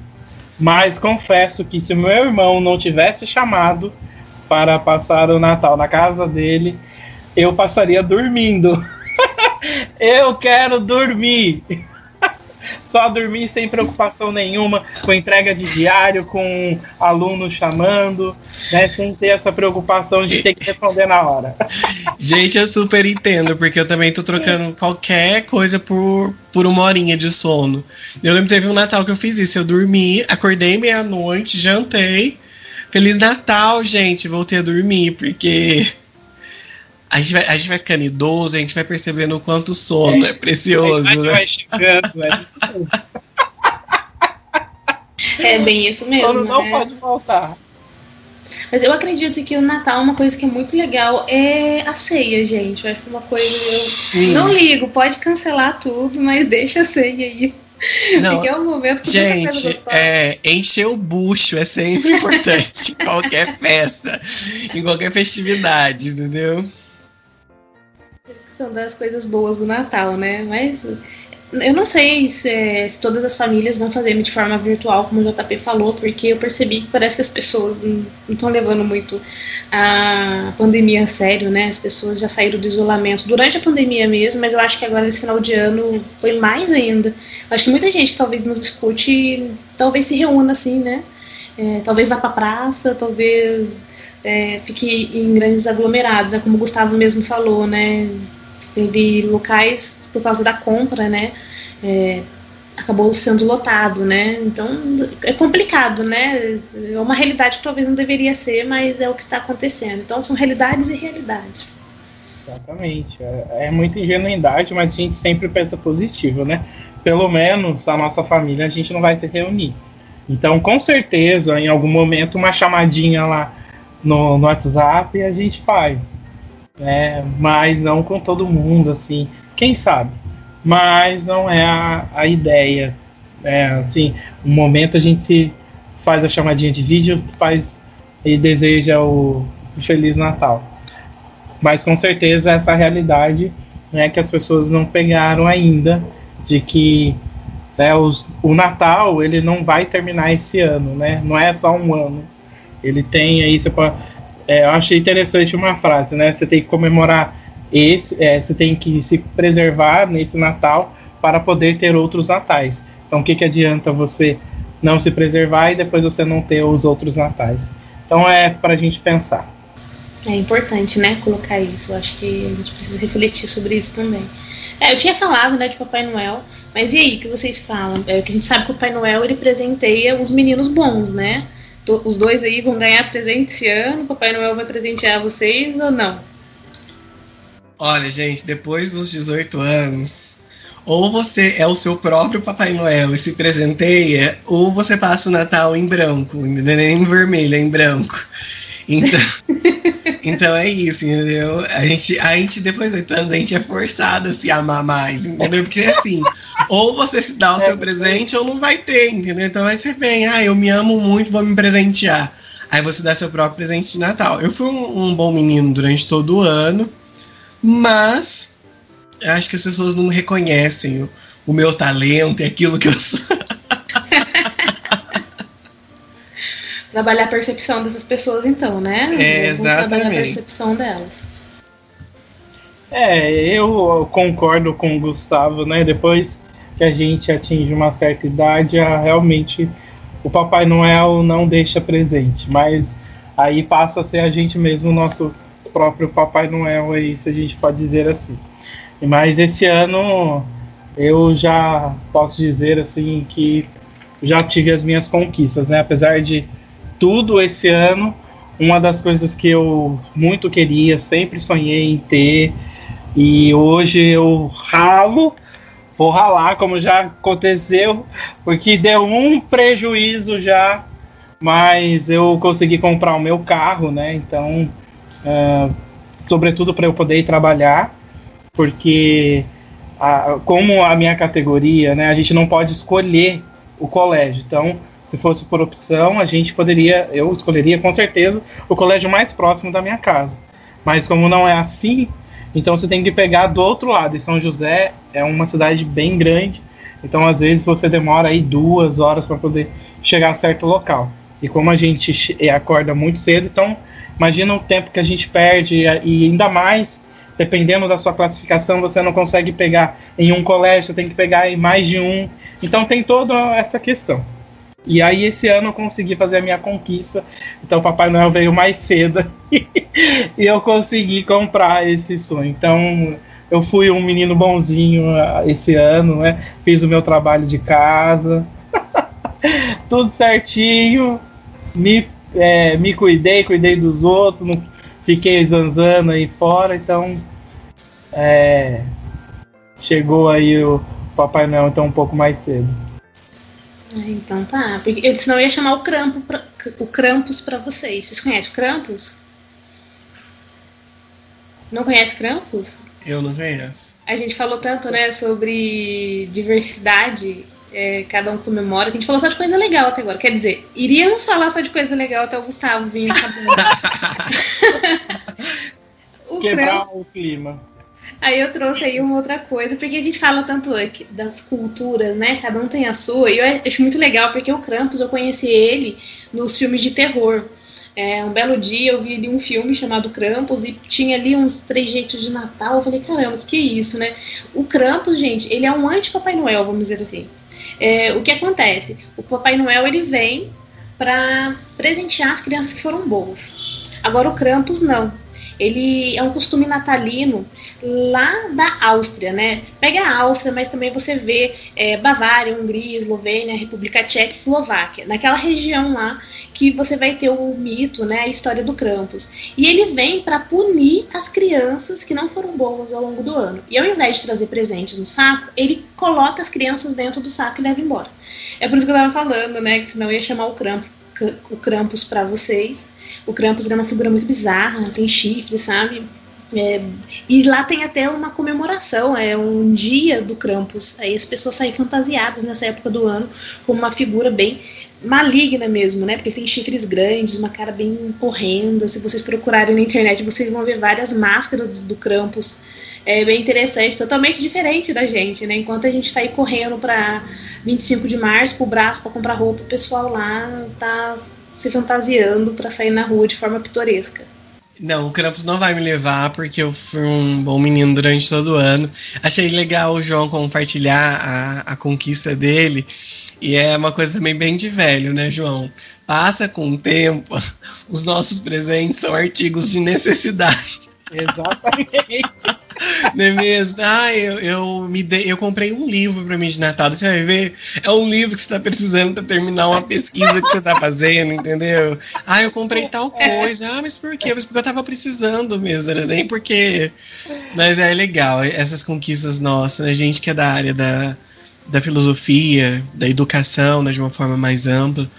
Mas confesso que se meu irmão não tivesse chamado, para passar o Natal na casa dele, eu passaria dormindo. [laughs] eu quero dormir. [laughs] Só dormir sem preocupação nenhuma, com entrega de diário, com aluno chamando, né? Sem ter essa preocupação de ter que responder na hora. [laughs] Gente, eu super entendo, porque eu também tô trocando qualquer coisa por, por uma horinha de sono. Eu lembro que teve um Natal que eu fiz isso. Eu dormi, acordei meia-noite, jantei, Feliz Natal, gente. Voltei a dormir, porque a gente, vai, a gente vai ficando idoso, a gente vai percebendo o quanto o sono é, é precioso, né? Vai chegando, é, é bem isso mesmo. O sono não né? pode voltar. Mas eu acredito que o Natal, uma coisa que é muito legal é a ceia, gente. Eu acho que uma coisa. Eu Sim. não ligo, pode cancelar tudo, mas deixa a ceia aí. Não, Porque é um momento que Gente, é, encher o bucho é sempre [laughs] importante em qualquer festa, em qualquer festividade, entendeu? São das coisas boas do Natal, né? Mas eu não sei se, se, todas as famílias vão fazer de forma virtual, como o JP falou, porque eu percebi que parece que as pessoas não estão levando muito a pandemia a sério, né? As pessoas já saíram do isolamento durante a pandemia mesmo, mas eu acho que agora nesse final de ano foi mais ainda. Eu acho que muita gente que talvez nos escute, talvez se reúna assim, né? É, talvez vá para praça, talvez é, fique em grandes aglomerados, né? como o Gustavo mesmo falou, né? Teve locais por causa da compra, né? É, acabou sendo lotado, né? Então é complicado, né? É uma realidade que talvez não deveria ser, mas é o que está acontecendo. Então são realidades e realidades. Exatamente. É, é muita ingenuidade, mas a gente sempre pensa positivo, né? Pelo menos a nossa família a gente não vai se reunir. Então, com certeza, em algum momento, uma chamadinha lá no, no WhatsApp a gente faz né? Mas não com todo mundo, assim. Quem sabe? Mas não é a, a ideia. É, assim, um momento a gente faz a chamadinha de vídeo, faz e deseja o Feliz Natal. Mas com certeza essa realidade né, que as pessoas não pegaram ainda, de que né, os, o Natal ele não vai terminar esse ano, né? Não é só um ano. Ele tem aí, você pode, é, eu achei interessante uma frase, né? Você tem que comemorar esse, é, você tem que se preservar nesse Natal para poder ter outros natais. Então, o que, que adianta você não se preservar e depois você não ter os outros natais? Então, é para a gente pensar. É importante, né, colocar isso. Eu acho que a gente precisa refletir sobre isso também. É, eu tinha falado, né, de Papai Noel, mas e aí, o que vocês falam? É que a gente sabe que o Papai Noel ele presenteia os meninos bons, né? Os dois aí vão ganhar presente esse ano. Papai Noel vai presentear vocês ou não? Olha, gente, depois dos 18 anos, ou você é o seu próprio Papai Noel e se presenteia, ou você passa o Natal em branco, nem em vermelho, é em branco. Então, [laughs] então é isso, entendeu? A gente, a gente, depois de oito anos, a gente é forçado a se amar mais, entendeu? Porque assim, ou você se dá o seu presente ou não vai ter, entendeu? Então vai ser bem, ah, eu me amo muito, vou me presentear. Aí você dá seu próprio presente de Natal. Eu fui um, um bom menino durante todo o ano, mas acho que as pessoas não reconhecem o, o meu talento e aquilo que eu sou. [laughs] trabalhar a percepção dessas pessoas, então, né? É, exatamente. Trabalhar a percepção delas. É, eu concordo com o Gustavo, né? Depois que a gente atinge uma certa idade, realmente o Papai Noel não deixa presente, mas aí passa a ser a gente mesmo, o nosso próprio Papai Noel, aí, se a gente pode dizer assim. Mas esse ano eu já posso dizer assim que já tive as minhas conquistas, né? Apesar de tudo esse ano. Uma das coisas que eu muito queria, sempre sonhei em ter, e hoje eu ralo, vou ralar, como já aconteceu, porque deu um prejuízo já, mas eu consegui comprar o meu carro, né? Então, uh, sobretudo para eu poder ir trabalhar, porque a, como a minha categoria, né, a gente não pode escolher o colégio. Então, se fosse por opção, a gente poderia, eu escolheria com certeza o colégio mais próximo da minha casa. Mas como não é assim, então você tem que pegar do outro lado. E São José é uma cidade bem grande, então às vezes você demora aí duas horas para poder chegar a certo local. E como a gente acorda muito cedo, então imagina o tempo que a gente perde e ainda mais dependendo da sua classificação, você não consegue pegar em um colégio, você tem que pegar em mais de um. Então tem toda essa questão. E aí esse ano eu consegui fazer a minha conquista. Então o Papai Noel veio mais cedo [laughs] e eu consegui comprar esse sonho. Então eu fui um menino bonzinho ah, esse ano, né? Fiz o meu trabalho de casa, [laughs] tudo certinho. Me, é, me cuidei, cuidei dos outros, não fiquei zanzando aí fora. Então é, chegou aí o Papai Noel então um pouco mais cedo. Ah, então tá. Porque, senão eu ia chamar o, Crampo pra, o Krampus para vocês. Vocês conhecem o Krampus? Não conhece Krampus? Eu não conheço. A gente falou tanto, né, sobre diversidade, é, cada um comemora, que a gente falou só de coisa legal até agora. Quer dizer, iríamos falar só de coisa legal até o Gustavo vir [laughs] [laughs] o Quebrar Krampus, o clima. Aí eu trouxe aí uma outra coisa, porque a gente fala tanto aqui das culturas, né? Cada um tem a sua. E eu acho muito legal, porque o Krampus, eu conheci ele nos filmes de terror. É, um belo dia eu vi ali um filme chamado Krampus e tinha ali uns três jeitos de Natal. Eu falei, caramba, o que, que é isso, né? O Krampus, gente, ele é um anti-Papai Noel, vamos dizer assim. É, o que acontece? O Papai Noel, ele vem para presentear as crianças que foram boas. Agora o Krampus não ele é um costume natalino lá da Áustria, né? Pega a Áustria, mas também você vê é, Bavária, Hungria, Eslovênia, República Tcheca Eslováquia. Naquela região lá que você vai ter o mito, né? A história do Krampus. E ele vem para punir as crianças que não foram boas ao longo do ano. E ao invés de trazer presentes no saco, ele coloca as crianças dentro do saco e leva embora. É por isso que eu tava falando, né? Que senão ia chamar o Krampus o Krampus para vocês. O Krampus é uma figura muito bizarra, tem chifre, sabe? É, e lá tem até uma comemoração, é um dia do Krampus. Aí as pessoas saem fantasiadas nessa época do ano como uma figura bem maligna mesmo, né? Porque tem chifres grandes, uma cara bem horrenda. Se vocês procurarem na internet, vocês vão ver várias máscaras do, do Krampus. É bem interessante, totalmente diferente da gente, né? Enquanto a gente tá aí correndo para 25 de março, pro braço para comprar roupa, o pessoal lá tá se fantasiando para sair na rua de forma pitoresca. Não, o Krampus não vai me levar porque eu fui um bom menino durante todo o ano. Achei legal o João compartilhar a, a conquista dele. E é uma coisa também bem de velho, né, João? Passa com o tempo, [laughs] os nossos presentes são artigos de necessidade. Exatamente. [laughs] Não é mesmo? Ah, eu, eu, me dei, eu comprei um livro para mim de Natal. Você vai ver, é um livro que você está precisando para terminar uma pesquisa que você está fazendo, entendeu? Ah, eu comprei tal é. coisa. Ah, mas por quê? Mas porque eu estava precisando mesmo, né? nem porque. Mas é legal, essas conquistas nossas, né? Gente que é da área da, da filosofia, da educação, né, de uma forma mais ampla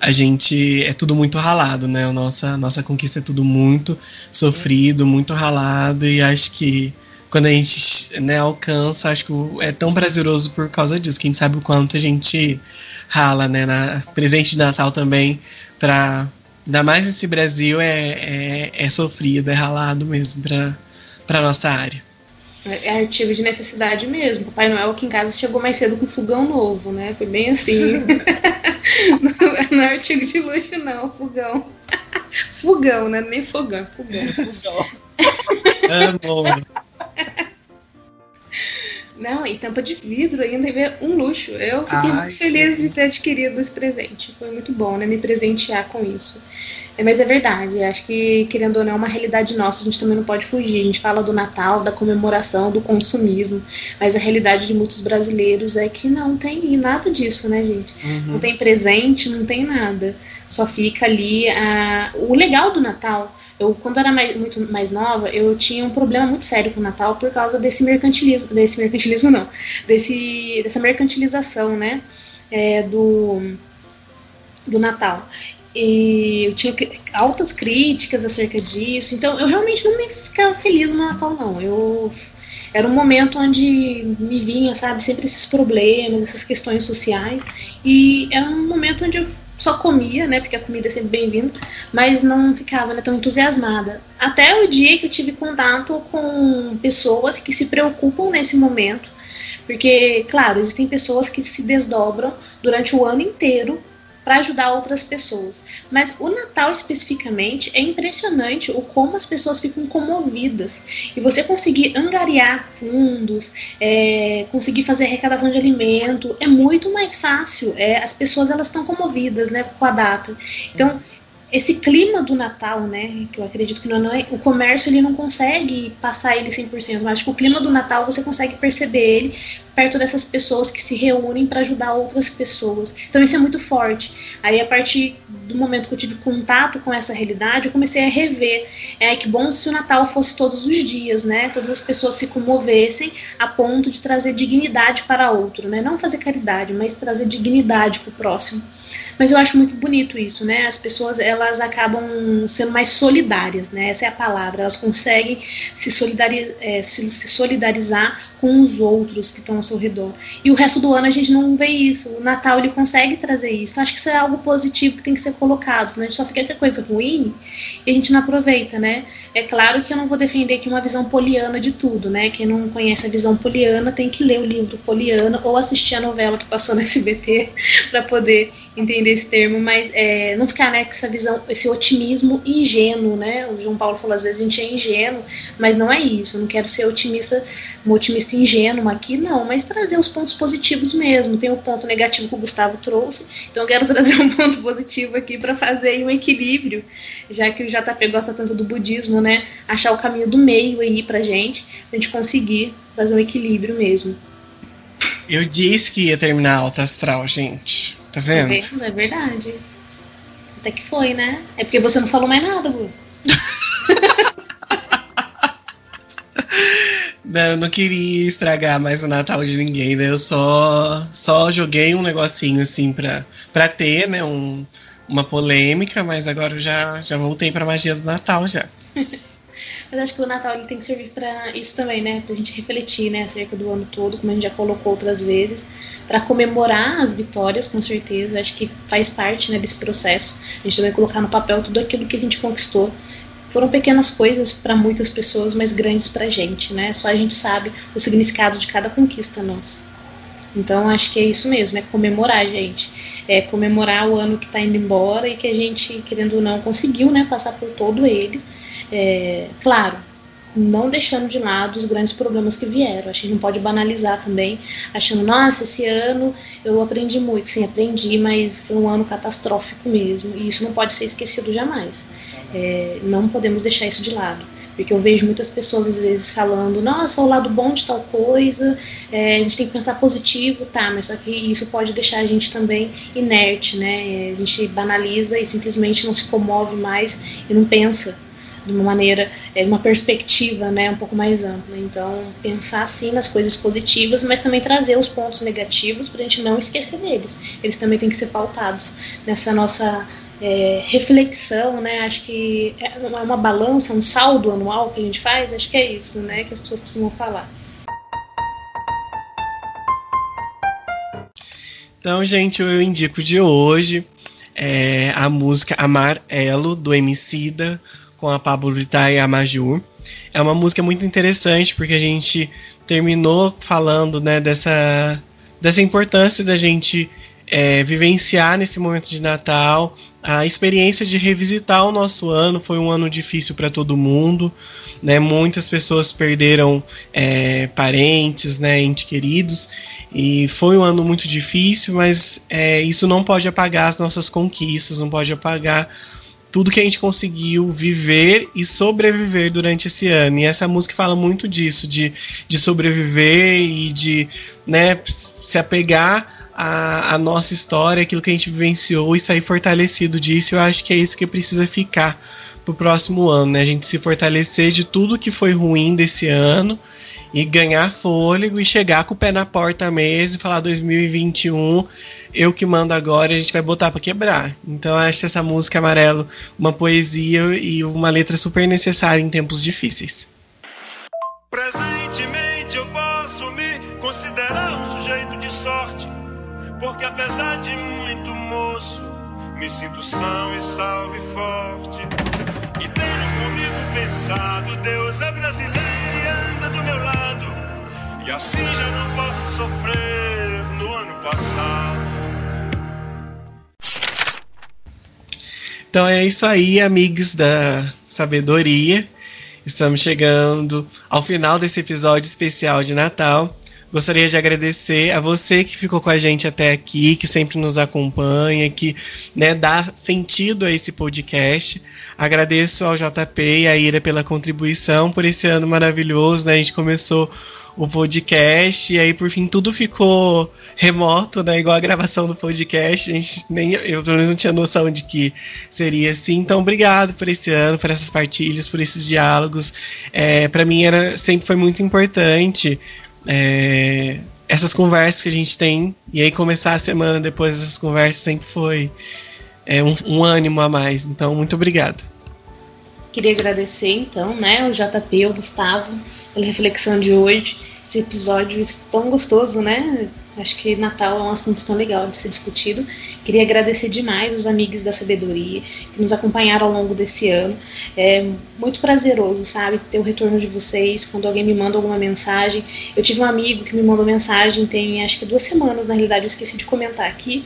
a gente é tudo muito ralado, né? A nossa, nossa conquista é tudo muito sofrido, muito ralado, e acho que quando a gente né, alcança, acho que é tão prazeroso por causa disso, que a gente sabe o quanto a gente rala, né? Na presente de Natal também, para ainda mais esse Brasil é, é, é sofrido, é ralado mesmo para para nossa área. É artigo de necessidade mesmo. Papai Noel aqui em casa chegou mais cedo com fogão novo, né? Foi bem assim. [laughs] [laughs] não, é artigo de luxo, não, fogão. [laughs] Fogão, né? Nem fogão, é fogão. fogão. [laughs] Amor. Não, e tampa de vidro ainda é um luxo. Eu fiquei Ai, muito feliz de ter adquirido esse presente. Foi muito bom, né? Me presentear com isso. É, mas é verdade, acho que, querendo ou não, é uma realidade nossa, a gente também não pode fugir. A gente fala do Natal, da comemoração, do consumismo, mas a realidade de muitos brasileiros é que não tem nada disso, né, gente? Uhum. Não tem presente, não tem nada. Só fica ali a... o legal do Natal. Eu, quando era mais, muito mais nova, eu tinha um problema muito sério com o Natal por causa desse mercantilismo, desse mercantilismo não, desse, dessa mercantilização, né, é, do, do Natal. E eu tinha altas críticas acerca disso, então eu realmente não me ficava feliz no Natal, não. Eu era um momento onde me vinha, sabe, sempre esses problemas, essas questões sociais, e era um momento onde eu só comia, né, porque a comida é sempre bem-vinda, mas não ficava né, tão entusiasmada. Até o dia que eu tive contato com pessoas que se preocupam nesse momento, porque, claro, existem pessoas que se desdobram durante o ano inteiro para ajudar outras pessoas. Mas o Natal especificamente é impressionante o como as pessoas ficam comovidas. E você conseguir angariar fundos, é, conseguir fazer arrecadação de alimento, é muito mais fácil. É, as pessoas elas estão comovidas né, com a data. Então, esse clima do Natal, né, que eu acredito que não é, o comércio ele não consegue passar ele 100%, mas acho que o clima do Natal você consegue perceber ele perto dessas pessoas que se reúnem para ajudar outras pessoas. Então isso é muito forte. Aí a partir do momento que eu tive contato com essa realidade, eu comecei a rever. É que bom se o Natal fosse todos os dias, né? Todas as pessoas se comovessem a ponto de trazer dignidade para outro, né? Não fazer caridade, mas trazer dignidade para o próximo. Mas eu acho muito bonito isso, né? As pessoas elas acabam sendo mais solidárias, né? Essa é a palavra. Elas conseguem se, solidari é, se, se solidarizar com os outros que estão ao seu redor. E o resto do ano a gente não vê isso. O Natal ele consegue trazer isso. Então acho que isso é algo positivo que tem que ser colocado. Né? A gente só fica com coisa ruim e a gente não aproveita, né? É claro que eu não vou defender aqui uma visão poliana de tudo, né? Quem não conhece a visão poliana tem que ler o livro Poliana ou assistir a novela que passou no SBT [laughs] para poder entender esse termo, mas é, não ficar né, com essa visão, esse otimismo ingênuo, né? O João Paulo falou às vezes a gente é ingênuo, mas não é isso. Eu não quero ser otimista, um otimista ingênuo aqui, não, mas trazer os pontos positivos mesmo. Tem o ponto negativo que o Gustavo trouxe, então eu quero [laughs] trazer um ponto positivo aqui para fazer um equilíbrio, já que o JP gosta tanto do budismo, né? Achar o caminho do meio aí pra gente, pra gente conseguir fazer um equilíbrio mesmo. Eu disse que ia terminar alta astral, gente. Tá vendo? É, é verdade. Até que foi, né? É porque você não falou mais nada, Bu. [laughs] Não, eu não queria estragar mais o Natal de ninguém, né? Eu só, só joguei um negocinho assim pra, pra ter, né? Um, uma polêmica, mas agora eu já, já voltei pra magia do Natal já. [laughs] Mas acho que o Natal ele tem que servir para isso também, né? Pra gente refletir, né, acerca do ano todo, como a gente já colocou outras vezes, para comemorar as vitórias, com certeza. Acho que faz parte, né, desse processo. A gente também colocar no papel tudo aquilo que a gente conquistou. Foram pequenas coisas para muitas pessoas, mas grandes pra gente, né? Só a gente sabe o significado de cada conquista nossa. Então acho que é isso mesmo, é comemorar, gente. É comemorar o ano que está indo embora e que a gente, querendo ou não, conseguiu, né, passar por todo ele é, claro, não deixando de lado os grandes problemas que vieram. A gente não pode banalizar também, achando, nossa, esse ano eu aprendi muito. Sim, aprendi, mas foi um ano catastrófico mesmo. E isso não pode ser esquecido jamais. É, não podemos deixar isso de lado. Porque eu vejo muitas pessoas às vezes falando, nossa, o lado bom de tal coisa, é, a gente tem que pensar positivo, tá, mas só que isso pode deixar a gente também inerte, né? A gente banaliza e simplesmente não se comove mais e não pensa de uma maneira, é, uma perspectiva né, um pouco mais ampla. Então, pensar assim nas coisas positivas, mas também trazer os pontos negativos para a gente não esquecer deles. Eles também têm que ser pautados nessa nossa é, reflexão, né? Acho que é uma balança, um saldo anual que a gente faz, acho que é isso, né? Que as pessoas costumam falar. Então, gente, eu indico de hoje é a música Amarelo, do Emicida, com a Pablo Vittar e a. É uma música muito interessante porque a gente terminou falando né, dessa, dessa importância da gente é, vivenciar nesse momento de Natal a experiência de revisitar o nosso ano. Foi um ano difícil para todo mundo, né? Muitas pessoas perderam é, parentes, né, entes queridos. E foi um ano muito difícil, mas é, isso não pode apagar as nossas conquistas, não pode apagar tudo que a gente conseguiu viver e sobreviver durante esse ano. E essa música fala muito disso, de, de sobreviver e de né, se apegar à, à nossa história, aquilo que a gente vivenciou e sair fortalecido disso. Eu acho que é isso que precisa ficar pro próximo ano, né? A gente se fortalecer de tudo que foi ruim desse ano e ganhar fôlego e chegar com o pé na porta mesmo e falar 2021, eu que mando agora, a gente vai botar para quebrar. Então eu acho essa música amarelo uma poesia e uma letra super necessária em tempos difíceis. Presentemente eu posso me considerar um sujeito de sorte, porque apesar de muito moço, me sinto são e salvo e forte. E tenho comigo pensado, Deus é brasileiro e anda do meu lado. E assim já não posso sofrer no ano passado. Então é isso aí, amigos da sabedoria. Estamos chegando ao final desse episódio especial de Natal. Gostaria de agradecer a você que ficou com a gente até aqui, que sempre nos acompanha, que né, dá sentido a esse podcast. Agradeço ao JP e à Ira pela contribuição por esse ano maravilhoso. Né? A gente começou o podcast, e aí por fim tudo ficou remoto, né? Igual a gravação do podcast. A gente nem eu pelo menos não tinha noção de que seria assim. Então, obrigado por esse ano, por essas partilhas, por esses diálogos. É, para mim era sempre foi muito importante é, essas conversas que a gente tem. E aí começar a semana depois dessas conversas sempre foi é, um, um ânimo a mais. Então, muito obrigado. Queria agradecer então, né, o JP, o Gustavo, pela reflexão de hoje esse episódio tão gostoso, né? Acho que Natal é um assunto tão legal de ser discutido. Queria agradecer demais os amigos da sabedoria que nos acompanharam ao longo desse ano. É muito prazeroso, sabe, ter o retorno de vocês quando alguém me manda alguma mensagem. Eu tive um amigo que me mandou mensagem tem acho que duas semanas, na realidade, eu esqueci de comentar aqui.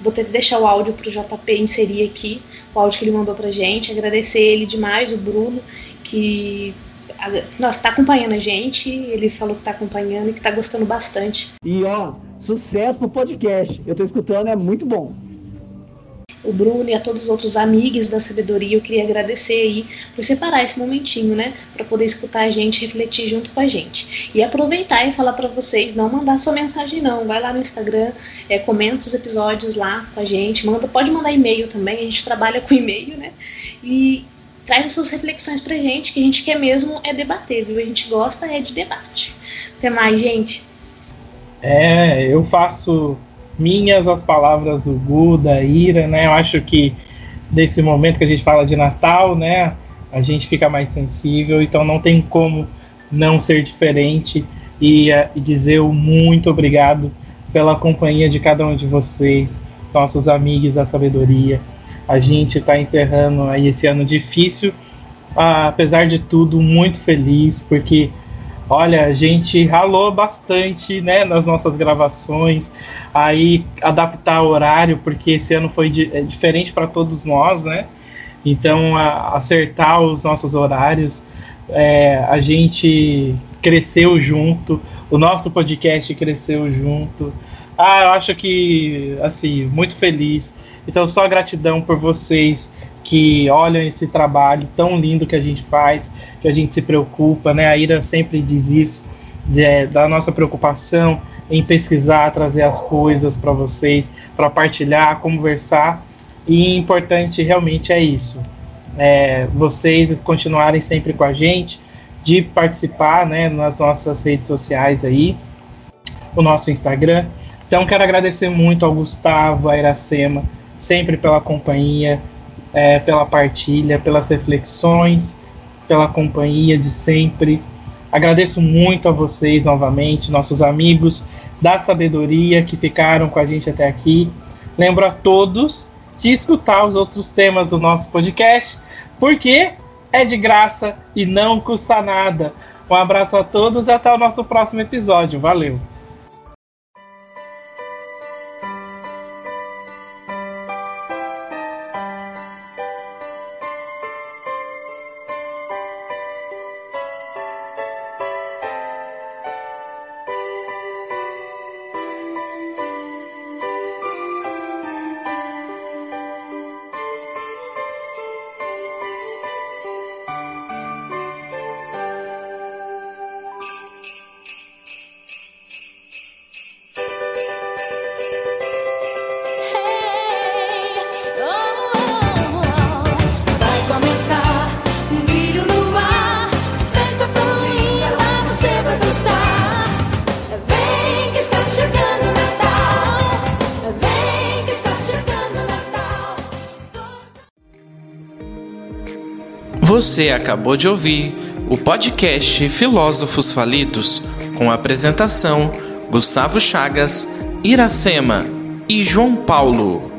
Vou ter que deixar o áudio para o JP inserir aqui, o áudio que ele mandou pra gente. Agradecer ele demais, o Bruno, que nossa, tá acompanhando a gente, ele falou que tá acompanhando e que tá gostando bastante. E ó, sucesso pro podcast. Eu tô escutando, é muito bom. O Bruno e a todos os outros amigos da sabedoria, eu queria agradecer aí por separar esse momentinho, né, para poder escutar a gente, refletir junto com a gente. E aproveitar e falar para vocês, não mandar sua mensagem não, vai lá no Instagram, é, comenta os episódios lá com a gente, manda, pode mandar e-mail também, a gente trabalha com e-mail, né? E traz as suas reflexões pra gente, que a gente quer mesmo é debater, viu? A gente gosta é de debate. Até mais, gente. É, eu faço minhas as palavras do Gu, da Ira, né? Eu acho que nesse momento que a gente fala de Natal, né? a gente fica mais sensível, então não tem como não ser diferente e, uh, e dizer o muito obrigado pela companhia de cada um de vocês, nossos amigos da sabedoria. A gente está encerrando aí esse ano difícil, apesar de tudo, muito feliz, porque olha, a gente ralou bastante né, nas nossas gravações, aí adaptar o horário, porque esse ano foi di é diferente para todos nós, né? Então, a, acertar os nossos horários, é, a gente cresceu junto, o nosso podcast cresceu junto. Ah, eu acho que, assim, muito feliz. Então, só gratidão por vocês que olham esse trabalho tão lindo que a gente faz, que a gente se preocupa, né? A Ira sempre diz isso, de, da nossa preocupação em pesquisar, trazer as coisas para vocês, para partilhar, conversar e importante realmente é isso. É, vocês continuarem sempre com a gente, de participar né, nas nossas redes sociais aí, o nosso Instagram. Então quero agradecer muito ao Gustavo, a Iracema, sempre pela companhia, é, pela partilha, pelas reflexões, pela companhia de sempre. Agradeço muito a vocês novamente, nossos amigos da sabedoria que ficaram com a gente até aqui. Lembro a todos de escutar os outros temas do nosso podcast, porque é de graça e não custa nada. Um abraço a todos e até o nosso próximo episódio. Valeu! Você acabou de ouvir o podcast Filósofos Falidos, com apresentação Gustavo Chagas, Iracema e João Paulo.